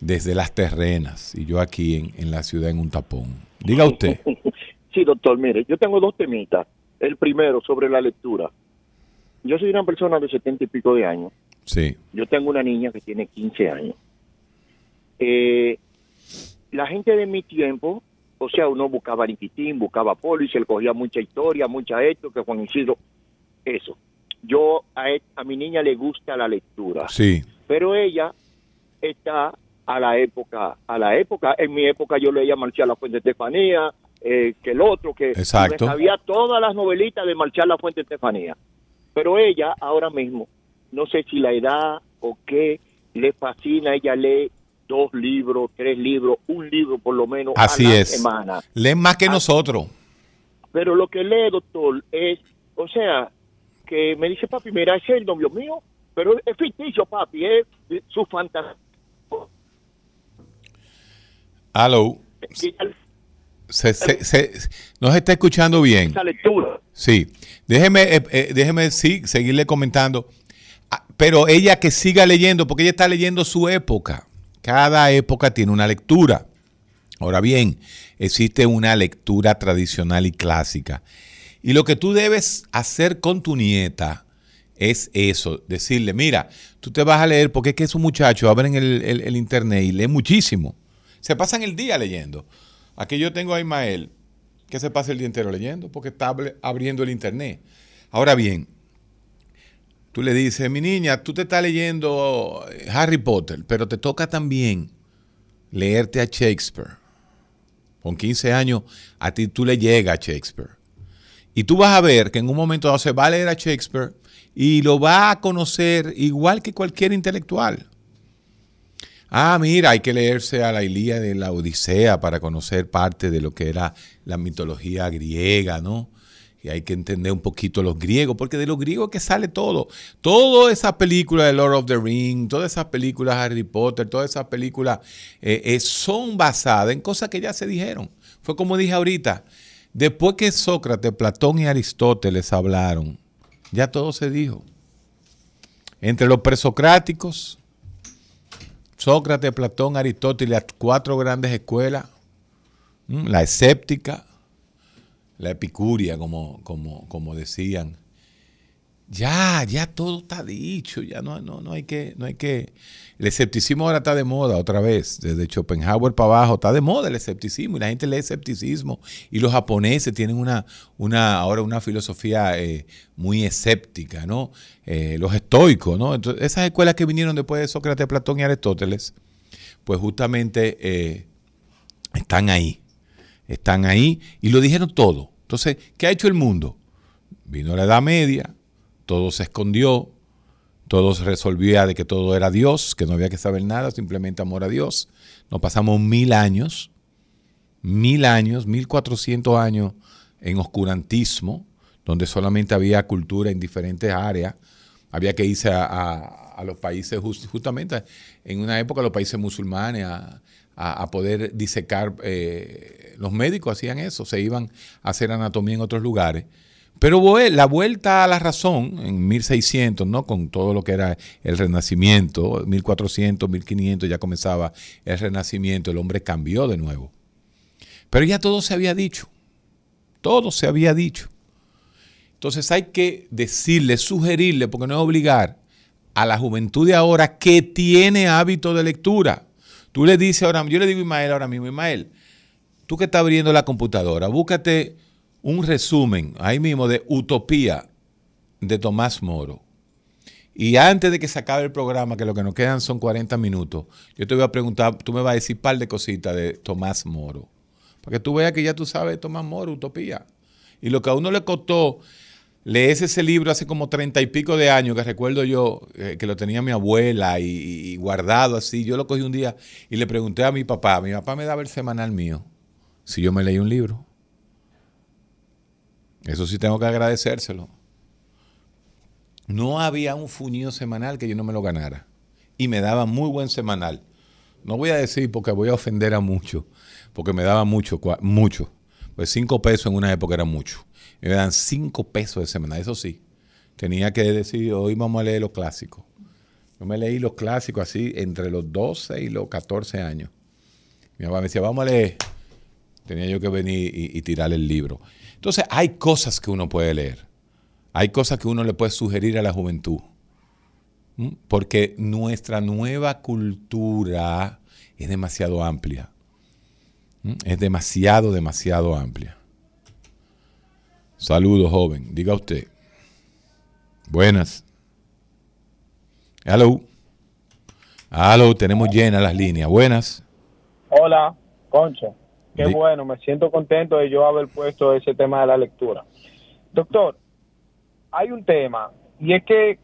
desde las terrenas, y yo aquí en, en la ciudad en un tapón. Diga usted. Sí, doctor, mire, yo tengo dos temitas. El primero, sobre la lectura. Yo soy una persona de setenta y pico de años. Sí. Yo tengo una niña que tiene 15 años. Eh, la gente de mi tiempo, o sea, uno buscaba Niquitín, buscaba Polo y se le cogía mucha historia, mucha esto, que Juan Isidro, eso. Yo a, e, a mi niña le gusta la lectura. Sí. Pero ella está a la época, a la época, en mi época yo leía Marcial La Fuente Estefanía, eh, que el otro, que Exacto. había todas las novelitas de Marcial La Fuente Estefanía. Pero ella ahora mismo, no sé si la edad o qué, le fascina, ella lee dos libros, tres libros, un libro por lo menos Así a la es. semana. Leen más que Ah. nosotros. Pero lo que lee, doctor, es, o sea, que me dice, papi, mira, ese es el novio mío, pero es ficticio, papi, es su fantasía. Hello. Se, se- se- nos está escuchando bien. Sí. Déjeme, eh, eh, déjeme sí, seguirle comentando. Ah, Pero ella que siga leyendo, porque ella está leyendo su época. Cada época tiene una lectura. Ahora bien, existe una lectura tradicional y clásica. Y lo que tú debes hacer con tu nieta es eso, decirle, mira, tú te vas a leer, porque es que esos muchachos abren el, internet y leen muchísimo. Se pasan el día leyendo. Aquí yo tengo a Ismael, que se pasa el día entero leyendo, porque está abri- abriendo el internet. Ahora bien, tú le dices, mi niña, tú te estás leyendo eh, Harry Potter, pero te toca también leerte a Shakespeare. Con 15 años, a ti tú le llega a Shakespeare. Y tú vas a ver que en un momento dado se va a leer a Shakespeare y lo va a conocer igual que cualquier intelectual. Ah, mira, hay que leerse a la Ilíada de la Odisea para conocer parte de lo que era la mitología griega, ¿no? Y hay que entender un poquito los griegos, porque de los griegos es que sale todo. Todas esas películas de Lord of the Ring, todas esas películas Harry Potter, todas esas películas eh, eh, son basadas en cosas que ya se dijeron. Fue como dije ahorita, después que Sócrates, Platón y Aristóteles hablaron, ya todo se dijo. entre los presocráticos, Sócrates, Platón, Aristóteles, las cuatro grandes escuelas, la escéptica, la epicuria, como, como, como decían. Ya, ya todo está dicho, ya no, no, no hay que, no hay que. El escepticismo ahora está de moda otra vez, desde Schopenhauer para abajo, está de moda el escepticismo y la gente lee escepticismo y los japoneses tienen una, una ahora una filosofía eh, muy escéptica, ¿no? Eh, los estoicos, ¿no? Entonces, esas escuelas que vinieron después de Sócrates, Platón y Aristóteles, pues justamente eh, están ahí, están ahí y lo dijeron todo. Entonces, ¿qué ha hecho el mundo? Vino la Edad Media, todo se escondió, todo se resolvía de que todo era Dios, que no había que saber nada, simplemente amor a Dios. Nos pasamos mil años, mil años, mil cuatrocientos años en oscurantismo, donde solamente había cultura en diferentes áreas. Había que irse a, los países, justamente en una época los países musulmanes, a, poder disecar. Eh, los médicos hacían eso, se iban a hacer anatomía en otros lugares pero la vuelta a la razón en 1600, ¿no? con todo lo que era el renacimiento, 1400, 1500 ya comenzaba el renacimiento, el hombre cambió de nuevo. Pero ya todo se había dicho, todo se había dicho. Entonces hay que decirle, sugerirle, porque no es obligar a la juventud de ahora que tiene hábito de lectura. Tú le dices ahora, yo le digo a Ismael ahora mismo, Ismael, tú que estás abriendo la computadora, búscate un resumen ahí mismo de Utopía de Tomás Moro. Y antes de que se acabe el programa, que lo que nos quedan son 40 minutos, yo te voy a preguntar, tú me vas a decir un par de cositas de Tomás Moro. Para que tú veas que ya tú sabes Tomás Moro, Utopía. Y lo que a uno le costó leer ese libro hace como treinta y pico de años, que recuerdo yo eh, que lo tenía mi abuela y, y, guardado así. Yo lo cogí un día y le pregunté a mi papá, mi papá me daba el semanal mío, si yo me leí un libro. Eso sí tengo que agradecérselo. No había un fuñido semanal que yo no me lo ganara. Y me daba muy buen semanal. No voy a decir porque voy a ofender a muchos, porque me daba mucho, mucho. Pues cinco pesos en una época era mucho. Me dan cinco pesos de semanal, eso sí. Tenía que decir, hoy vamos a leer los clásicos. Yo me leí los clásicos así entre los 12 y los 14 años. Mi papá me decía, vamos a leer. Tenía yo que venir y, y tirar el libro. Entonces, hay cosas que uno puede leer. Hay cosas que uno le puede sugerir a la juventud. Porque nuestra nueva cultura es demasiado amplia. Es demasiado, demasiado amplia. Saludos, joven. Diga usted. Buenas. Hello. Hello, tenemos llenas las líneas. Buenas. Hola, Concho. Qué bueno, me siento contento de yo haber puesto ese tema de la lectura. Doctor, hay un tema, y es que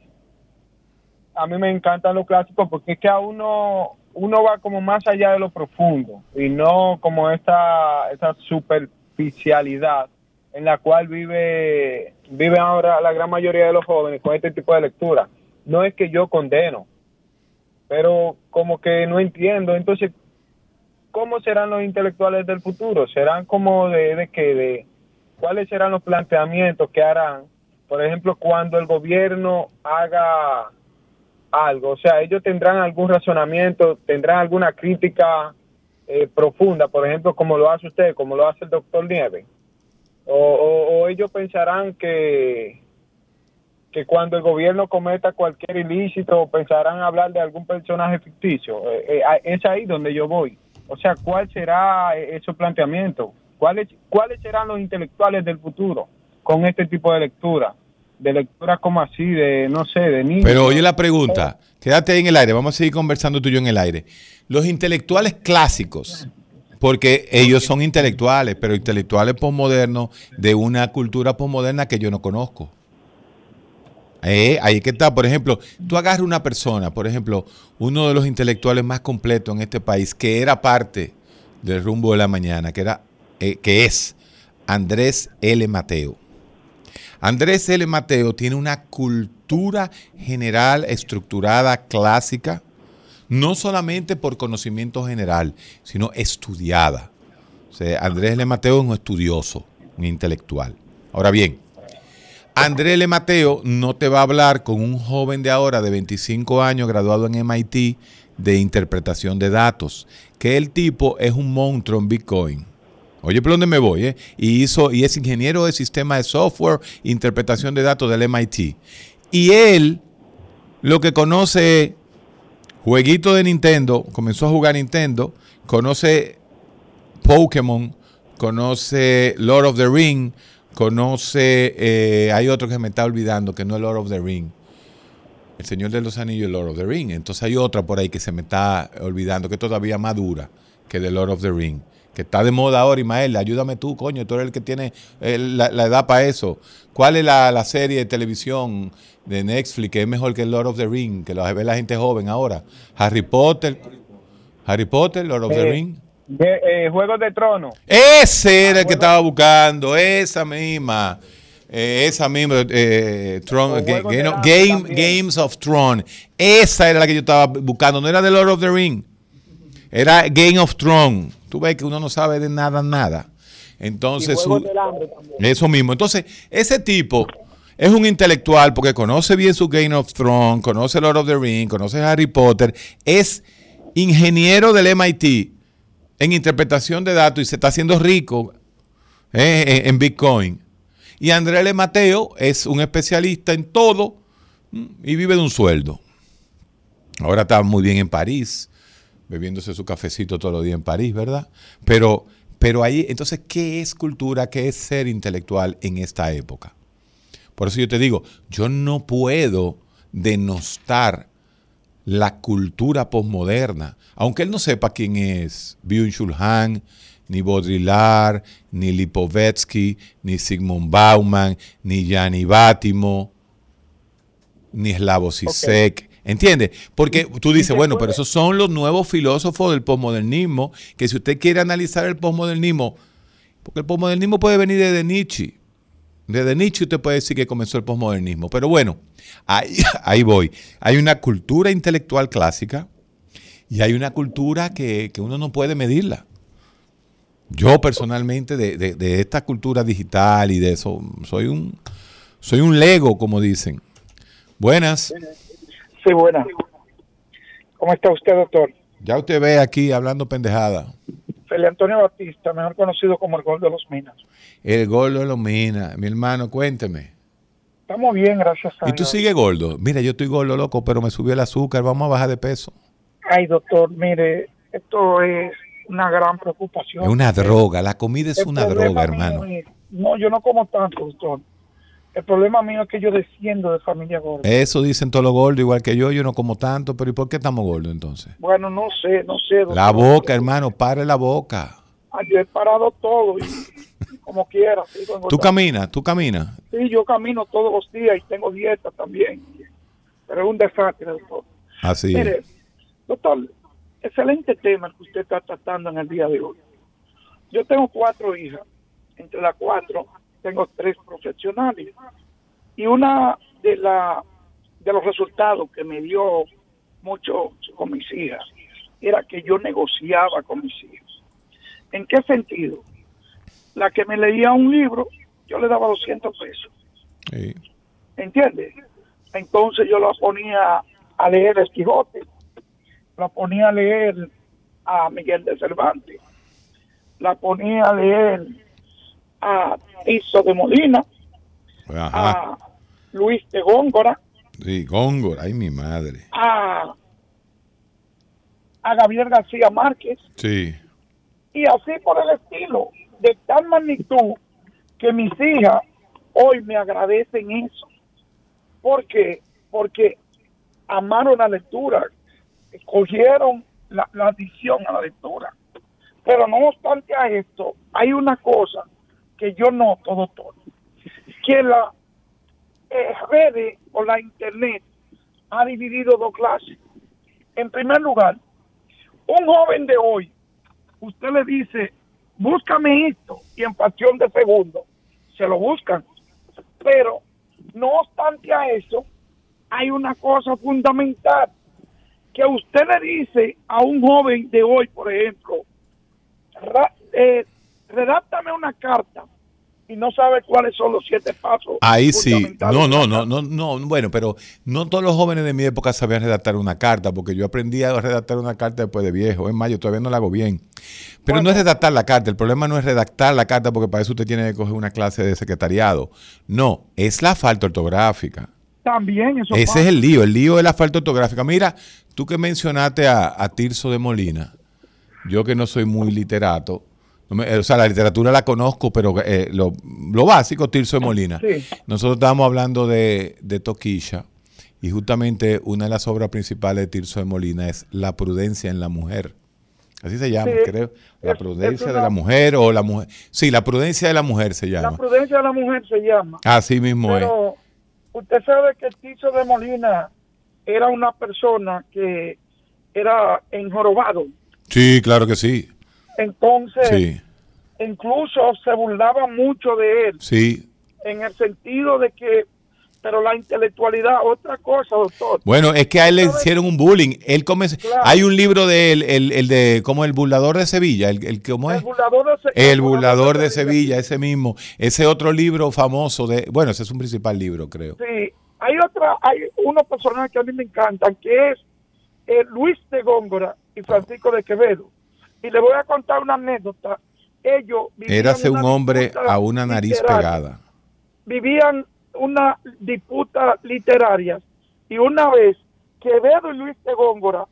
a mí me encantan los clásicos porque es que a uno, uno va como más allá de lo profundo y no como esta, esta superficialidad en la cual vive, vive ahora la gran mayoría de los jóvenes con este tipo de lectura. No es que yo condeno, pero como que no entiendo. Entonces, ¿cómo serán los intelectuales del futuro? ¿Serán como de, de que de cuáles serán los planteamientos que harán? Por ejemplo, cuando el gobierno haga algo, o sea, ellos tendrán algún razonamiento, tendrán alguna crítica eh, profunda, por ejemplo, como lo hace usted, como lo hace el doctor Nieves, o, ellos pensarán que que cuando el gobierno cometa cualquier ilícito pensarán hablar de algún personaje ficticio. Eh, eh, es ahí donde yo voy. O sea, ¿cuál será ese planteamiento? ¿Cuáles, ¿Cuáles serán los intelectuales del futuro con este tipo de lectura? De lectura como así, de, no sé, de niños. Pero oye la pregunta, quédate ahí en el aire, vamos a seguir conversando tú y yo en el aire. Los intelectuales clásicos, porque ellos son intelectuales, pero intelectuales posmodernos de una cultura posmoderna que yo no conozco. Eh, ahí que está, por ejemplo, tú agarras una persona, por ejemplo, uno de los intelectuales más completos en este país, que era parte del rumbo de la mañana, que, era, eh, que es Andrés L. Mateo. Andrés L. Mateo tiene una cultura general estructurada, clásica, no solamente por conocimiento general, sino estudiada. Andrés L. Mateo es un estudioso, un intelectual. Ahora bien, André Le Mateo no te va a hablar con un joven de ahora de 25 años graduado en MIT de interpretación de datos, que el tipo es un monstruo en Bitcoin. Oye, ¿por dónde me voy? Eh? Y, hizo, y es ingeniero de sistema de software, interpretación de datos del MIT. Y él lo que conoce jueguito de Nintendo, comenzó a jugar Nintendo, conoce Pokémon, conoce Lord of the Ring, conoce, eh, hay otro que me está olvidando, que no es Lord of the Ring. El Señor de los Anillos Lord of the Ring. Entonces hay otra por ahí que se me está olvidando, que es todavía más dura que The Lord of the Ring. Que está de moda ahora, Ismael. Ayúdame tú, coño. Tú eres el que tiene eh, la, edad para eso. ¿Cuál es la, serie de televisión de Netflix que es mejor que Lord of the Ring? Que lo ve la gente joven ahora. Harry Potter. Harry Potter, Lord of the Eh, Ring. De, eh, Juegos de Trono. Ese era el que estaba buscando. Esa misma. Eh, esa misma. eh, Tron- Game. Games of Thrones. Esa era la que yo estaba buscando. No era de Lord of the Ring. Era Game of Thrones. Tú ves que uno no sabe de nada, nada. Entonces, su- eso mismo. Entonces, ese tipo es un intelectual porque conoce bien su Game of Thrones, conoce Lord of the Ring, conoce Harry Potter, es ingeniero del MIT en interpretación de datos y se está haciendo rico eh, en, en Bitcoin. Y André Le Mateo es un especialista en todo mm, y vive de un sueldo. Ahora está muy bien en París, bebiéndose su cafecito todos los días en París, ¿verdad? Pero, pero ahí, entonces, ¿qué es cultura? ¿Qué es ser intelectual en esta época? Por eso yo te digo, yo no puedo denostar la cultura posmoderna, aunque él no sepa quién es Byung-Chul Han, ni Baudrillard, ni Lipovetsky, ni Sigmund Bauman, ni Gianni Bátimo, ni Slavoj Zizek. ¿Entiendes? Porque tú dices, bueno, pero esos son los nuevos filósofos del posmodernismo, que si usted quiere analizar el posmodernismo, porque el posmodernismo puede venir desde Nietzsche. Desde Nietzsche usted puede decir que comenzó el posmodernismo. Pero bueno, ahí, ahí voy. Hay una cultura intelectual clásica y hay una cultura que, que uno no puede medirla. Yo personalmente de, de- de esta cultura digital y de eso, soy un, soy un lego, como dicen. Buenas. Sí, buena. ¿Cómo está usted, doctor? Ya usted ve aquí hablando pendejada. Felipe Antonio Batista, mejor conocido como el Gol de los Minas. El gordo de los minas. Mi hermano, cuénteme. Estamos bien, gracias a ¿Y tú Dios. sigues gordo? Mira, yo estoy gordo, loco, pero me subió el azúcar. Vamos a bajar de peso. Ay, doctor, mire, esto es una gran preocupación. Es una droga. La comida es El una droga, hermano. es- no, yo no como tanto, doctor. El problema mío es que yo desciendo de familia gorda. Eso dicen todos los gordos, igual que yo. Yo no como tanto, pero ¿y por qué estamos gordos entonces? Bueno, no sé, no sé. La boca, hermano, pare la boca. Ay, Yo he parado todo y, como quiera. Tú caminas, tú caminas. Sí, yo camino todos los días y tengo dieta también. Pero es un desastre, doctor. Así es. Mire, doctor, excelente tema el que usted está tratando en el día de hoy. Yo tengo cuatro hijas. Entre las cuatro tengo tres profesionales. Y una de, la, de los resultados que me dio mucho con mis hijas era que yo negociaba con mis hijas. ¿En qué sentido? La que me leía un libro, yo le daba 200 pesos. Sí. ¿Entiendes? Entonces yo la ponía a leer El Quijote, la ponía a leer a Miguel de Cervantes, la ponía a leer a Tizo de Molina, Ajá. a Luis de Góngora, Sí, Góngora, ay mi madre. a, a Gabriel García Márquez, Sí. y así por el estilo, de tal magnitud que mis hijas hoy me agradecen eso. ¿Por qué? Porque amaron la lectura, cogieron la, la adicción a la lectura. Pero no obstante a esto, hay una cosa que yo noto, doctor, que la eh, redes o la internet ha dividido dos clases. En primer lugar, un joven de hoy usted le dice, búscame esto, y en pasión de segundo, se lo buscan. Pero, no obstante a eso, hay una cosa fundamental, que usted le dice a un joven de hoy, por ejemplo, eh, redáctame una carta y no sabe cuáles son los siete pasos. Ahí sí. No, no, no, no, no. Bueno, pero no todos los jóvenes de mi época sabían redactar una carta, porque yo aprendí a redactar una carta después de viejo. Es más, yo todavía no la hago bien. Pero no es redactar la carta. El problema no es redactar la carta, porque para eso usted tiene que coger una clase de secretariado. No, es la falta ortográfica. También eso. Ese es el lío. El lío es la falta ortográfica. Mira, tú que mencionaste a, a Tirso de Molina, yo que no soy muy literato, o sea, la literatura la conozco, pero eh, lo, básico, Tirso de Molina. Nosotros estábamos hablando de, de Toquilla y justamente una de las obras principales de Tirso de Molina es La prudencia en la mujer. Así se llama, creo. La prudencia de la mujer o la mujer. Sí, la prudencia de la mujer se llama. La prudencia de la mujer se llama. Así mismo pero Usted sabe que Tirso de Molina era una persona que era enjorobado. Sí, claro que sí. Entonces, incluso se burlaba mucho de él. Sí. En el sentido de que, pero la intelectualidad, otra cosa, doctor. Bueno, es que a él le hicieron un bullying. Él comenzó, Hay un libro de él, el, el, de, como el burlador de Sevilla, el, el ¿cómo es? El burlador de, Sevilla. el burlador de Sevilla, ese mismo. Ese otro libro famoso de, bueno, ese es un principal libro, creo. Sí, hay otra, hay unos personajes que a mí me encantan, que es eh, Luis de Góngora y Francisco de Quevedo y le voy a contar una anécdota. Ellos Érase un hombre a una nariz pegada. Vivían una disputa literaria y una vez Quevedo y Luis de Góngora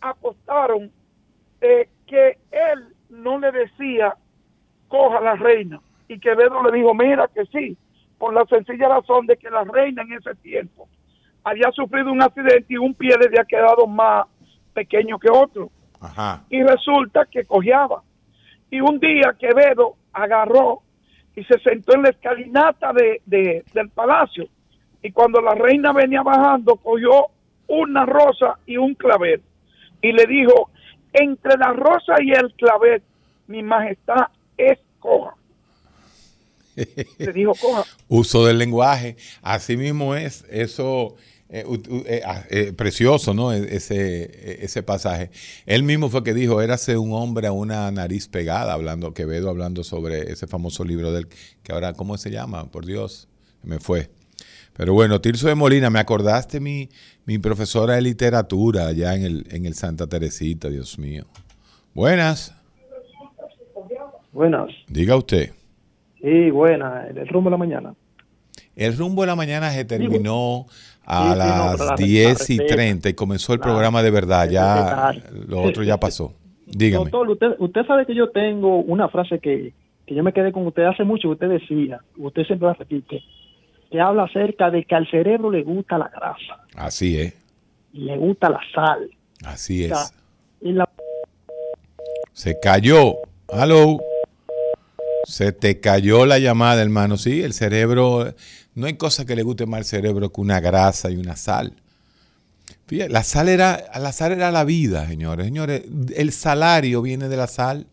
apostaron eh, que él no le decía coja la reina y Quevedo le dijo mira que sí por la sencilla razón de que la reina en ese tiempo había sufrido un accidente y un pie le había quedado más pequeño que otro y resulta que cojeaba. Y un día Quevedo agarró y se sentó en la escalinata de, del palacio. Y cuando la reina venía bajando, cogió una rosa y un clavel. Y le dijo, entre la rosa y el clavel, mi majestad es coja. le dijo coja. Uso del lenguaje. Así mismo es. Eso eh, eh, ah, eh, precioso, ¿no? E, ese, e, ese pasaje. Él mismo fue que dijo, érase un hombre a una nariz pegada, hablando, Quevedo hablando sobre ese famoso libro del, que ahora, ¿cómo se llama? Por Dios, me fue. Pero bueno, Tirso de Molina, me acordaste mi, mi profesora de literatura allá en el, en el Santa Teresita, Dios mío. Buenas. Buenas. Diga usted. Sí, buenas. El rumbo de la mañana. El rumbo de la mañana se terminó a las 10 y 30 y comenzó el programa de verdad. Ya lo otro ya pasó. Dígame. Doctor, usted, usted sabe que yo tengo una frase que, que yo me quedé con usted hace mucho, usted decía, usted siempre la repite, que habla acerca de que al cerebro le gusta la grasa. Así es. le gusta la sal. Así es. Se cayó. Hello. Se te cayó la llamada, hermano. Sí, el cerebro no hay cosa que le guste más al cerebro que una grasa y una sal. Fíjate, la sal era, la sal era la vida, señores. Señores, el salario viene de la sal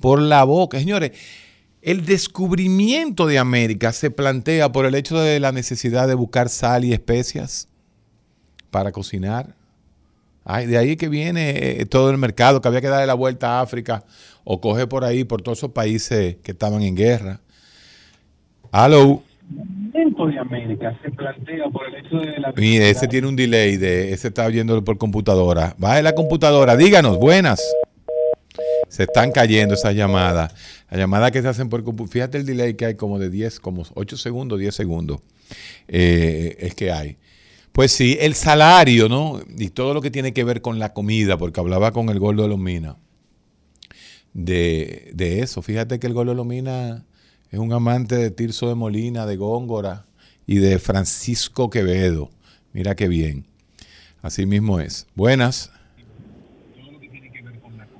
por la boca. Señores, el descubrimiento de América se plantea por el hecho de la necesidad de buscar sal y especias para cocinar. Ay, de ahí que viene eh, todo el mercado, que había que darle la vuelta a África o coger por ahí, por todos esos países que estaban en guerra. Hello de América se plantea por el hecho de la... Mire, ese tiene un delay, de ese está oyéndolo por computadora. Baje la computadora, díganos, buenas. Se están cayendo esas llamadas. Las llamadas que se hacen por computadora. Fíjate el delay que hay como de 10, como 8 segundos, 10 segundos. Eh, es que hay. Pues sí, el salario, ¿no? Y todo lo que tiene que ver con la comida, porque hablaba con el Gordo de los Minas de, de eso. Fíjate que el Gordo de los Minas es un amante de Tirso de Molina, de Góngora y de Francisco Quevedo. Mira qué bien. Así mismo es. Buenas.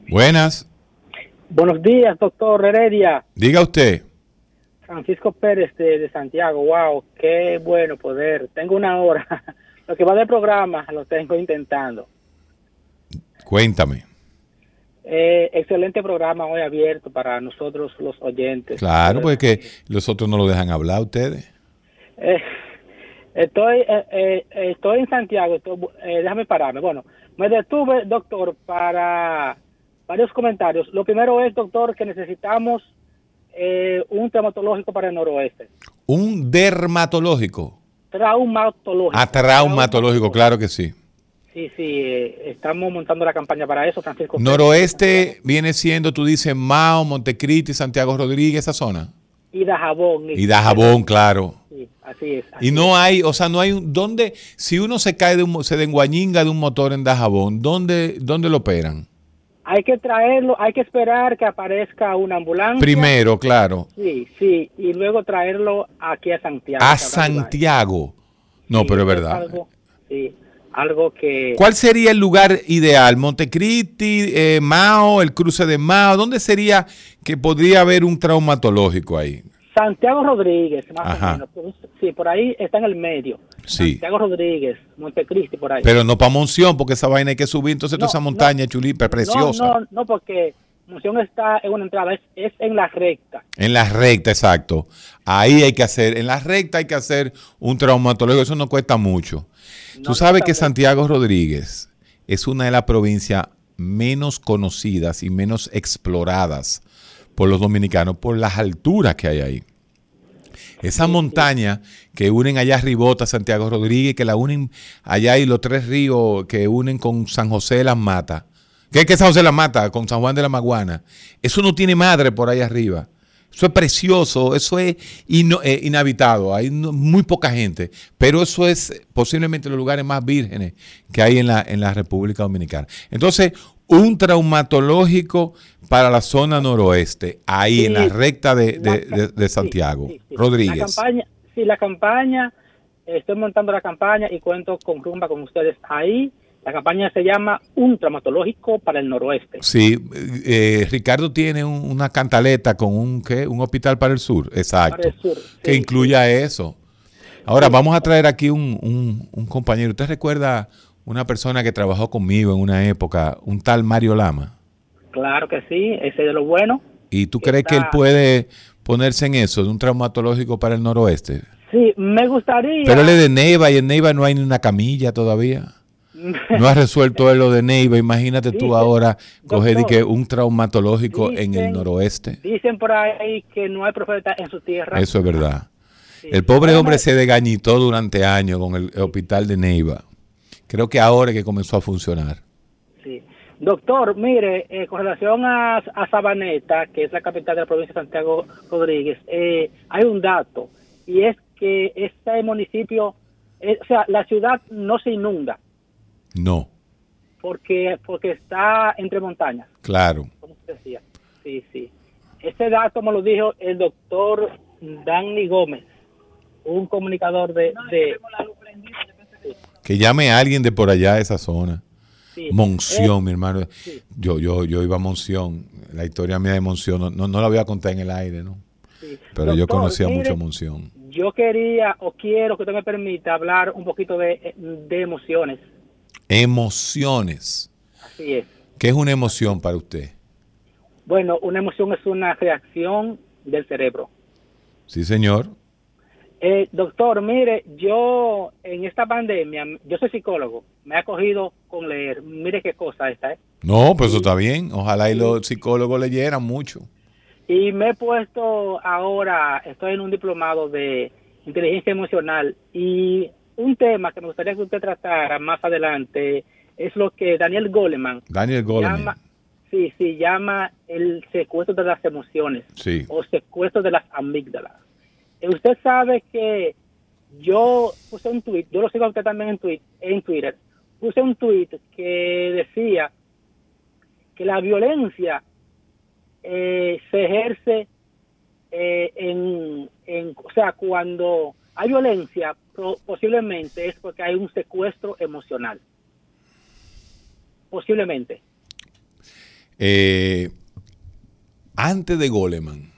Buenas. Buenos días, doctor Heredia. Diga usted. Francisco Pérez de, Santiago. Wow, qué bueno poder. Tengo una hora. Lo que va del programa lo tengo intentando. Cuéntame. Eh, excelente programa hoy abierto para nosotros los oyentes. Claro, porque los otros no lo dejan hablar ustedes. Eh, estoy eh, estoy en Santiago, déjame pararme. Bueno, me detuve, doctor, para varios comentarios. Lo primero es, doctor, que necesitamos eh, un traumatológico para el noroeste. Un dermatológico. Traumatológico. Ah, traumatológico, claro que sí. Sí, sí, eh, estamos montando la campaña para eso, Francisco. Noroeste viene siendo, tú dices, Mao, Montecristi, Santiago Rodríguez, esa zona. Y Dajabón. Y Dajabón, claro. Sí, así es. así Y no hay, o sea, no hay un, ¿dónde, si uno se cae de un, se denguañinga de un motor en Dajabón, ¿dónde, dónde lo operan? Hay que traerlo, hay que esperar que aparezca una ambulancia. Primero, claro. Sí, sí, y luego traerlo aquí a Santiago. A. Santiago. No, Sí, pero es es verdad. Algo, sí, algo que... ¿Cuál sería el lugar ideal? ¿Montecristi, eh, Mao, el cruce de Mao? ¿Dónde sería que podría haber un traumatológico ahí? Santiago Rodríguez, más Ajá. o menos. Sí, por ahí está en el medio. Sí. Santiago Rodríguez, Montecristi, por ahí. Pero no para Monción, porque esa vaina hay que subir, entonces toda No, esa no. montaña chulipa, preciosa. No, no, no, porque Monción está en una entrada, es, es en la recta. En la recta, exacto. Ahí hay que hacer, en la recta hay que hacer un traumatológico, eso no cuesta mucho. Tú sabes que Santiago Rodríguez es una de las provincias menos conocidas y menos exploradas por los dominicanos por las alturas que hay ahí. Esa montaña que unen allá Ribota, Santiago Rodríguez, que la unen allá y los tres ríos que unen con San José de las Matas. ¿Qué es que San José de las Matas? Con San Juan de la Maguana. Eso no tiene madre por ahí arriba. Eso es precioso, eso es eh, inhabitado, hay no- muy poca gente, pero eso es posiblemente los lugares más vírgenes que hay en la, en la República Dominicana. Entonces, un traumatológico para la zona noroeste, ahí en la recta de, la de- de- de Santiago. Sí, Rodríguez. La campaña, sí, la campaña, estoy montando la campaña y cuento con Rumba con ustedes ahí. La campaña se llama Un traumatológico para el noroeste. Sí, eh, Ricardo tiene un- una cantaleta con un, ¿qué? un hospital para el sur, exacto, Para el sur, que sí, incluya eso. Ahora vamos a traer aquí un, un- un compañero. ¿Usted recuerda una persona que trabajó conmigo en una época, un tal Mario Lama? Claro que sí, ese de lo bueno. ¿Y tú crees que él puede ponerse en eso, de un traumatológico para el noroeste? Sí, me gustaría. Pero él es de Neiva y en Neiva no hay ni una camilla todavía. No ha resuelto lo de Neiva. Imagínate tú Dice, ahora coger y que un traumatológico en el dicen- noroeste. Dicen por ahí que no hay profeta en su tierra. Eso es verdad. El pobre hombre se desgañitó durante años con el hospital de Neiva. Creo que ahora es que comenzó a funcionar. Sí. Doctor, mire, eh, con relación a, a Sabaneta, que es la capital de la provincia de Santiago Rodríguez, eh, hay un dato, y es que este municipio, eh, o sea, la ciudad no se inunda No, porque porque está entre montañas, claro. como usted decía. Sí, sí. Ese dato me lo dijo el doctor Danny Gómez, un comunicador de... de Que llame a alguien de por allá de esa zona. Sí. Monción, Eh, mi hermano. Yo, yo, yo iba a Monción. La historia mía de Monción, no, no, no la voy a contar en el aire, ¿no? Pero yo conocía mire, mucho Monción. Yo quería o quiero que usted me permita hablar un poquito de, de emociones. Emociones. Así es. ¿Qué es una emoción para usted? Bueno, una emoción es una reacción del cerebro. Sí, señor. Eh, doctor, mire, yo en esta pandemia, yo soy psicólogo, me ha cogido con leer. Mire qué cosa esta, ¿eh? No, pues eso está bien. Ojalá y los psicólogos leyeran mucho. Y me he puesto ahora, estoy en un diplomado de inteligencia emocional y un tema que me gustaría que usted tratara más adelante es lo que Daniel Goleman Daniel Goleman. llama, sí, sí, llama el secuestro de las emociones Sí. o secuestro de las amígdalas. Eh, Usted sabe que yo puse un tweet, yo lo sigo a usted también en, tweet, en Twitter, puse un tweet que decía que la violencia eh, se ejerce eh, en, en, o sea, cuando hay violencia, posiblemente es porque hay un secuestro emocional. Posiblemente. Eh, antes de Goleman,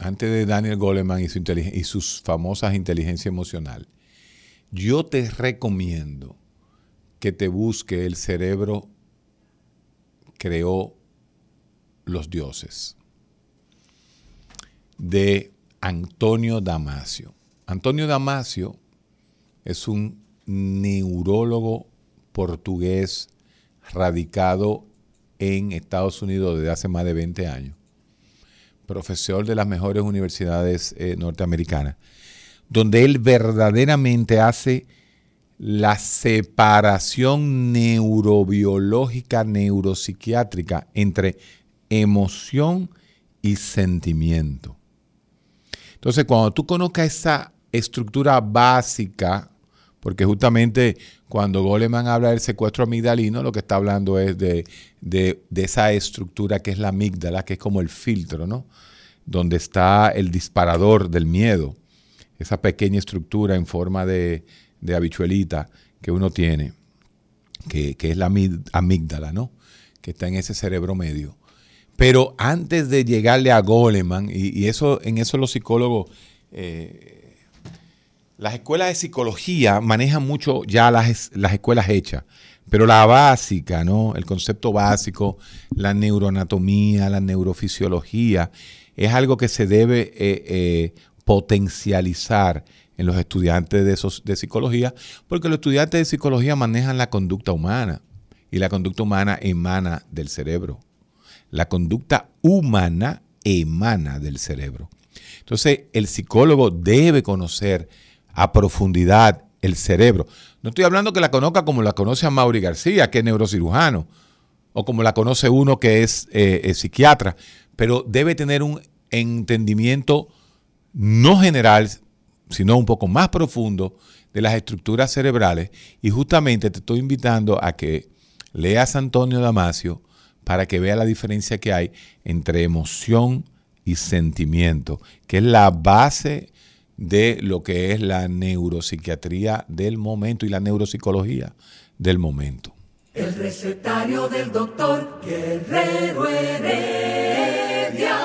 antes de Daniel Goleman y, su sus famosas inteligencia emocional, yo te recomiendo que te busque el cerebro creó los dioses de Antonio Damasio. Antonio Damasio es un neurólogo portugués radicado en Estados Unidos desde hace más de 20 años. profesor de las mejores universidades eh, norteamericanas, donde él verdaderamente hace la separación neurobiológica, neuropsiquiátrica entre emoción y sentimiento. Entonces, cuando tú conozcas esa estructura básica, porque justamente cuando Goleman habla del secuestro amigdalino, lo que está hablando es de, esa estructura que es la amígdala, que es como el filtro, ¿no? Donde está el disparador del miedo, esa pequeña estructura en forma de, de habichuelita que uno tiene, que, es la amígdala, ¿no? Que está en ese cerebro medio. Pero antes de llegarle a Goleman, y, eso, en eso los psicólogos, eh, las escuelas de psicología manejan mucho ya las, las escuelas hechas, pero la básica, ¿no? El concepto básico, la neuroanatomía, la neurofisiología, es algo que se debe eh, eh, potencializar en los estudiantes de, esos, de psicología, porque los estudiantes de psicología manejan la conducta humana y la conducta humana emana del cerebro. La conducta humana emana del cerebro. Entonces, el psicólogo debe conocer a profundidad el cerebro. No estoy hablando que la conozca como la conoce a Mauri García, que es neurocirujano, o como la conoce uno que es eh, psiquiatra, pero debe tener un entendimiento no general, sino un poco más profundo de las estructuras cerebrales. Y justamente te estoy invitando a que leas Antonio Damasio para que vea la diferencia que hay entre emoción y sentimiento, que es la base de lo que es la neuropsiquiatría del momento y la neuropsicología del momento. El recetario del doctor Guerrero Heredia.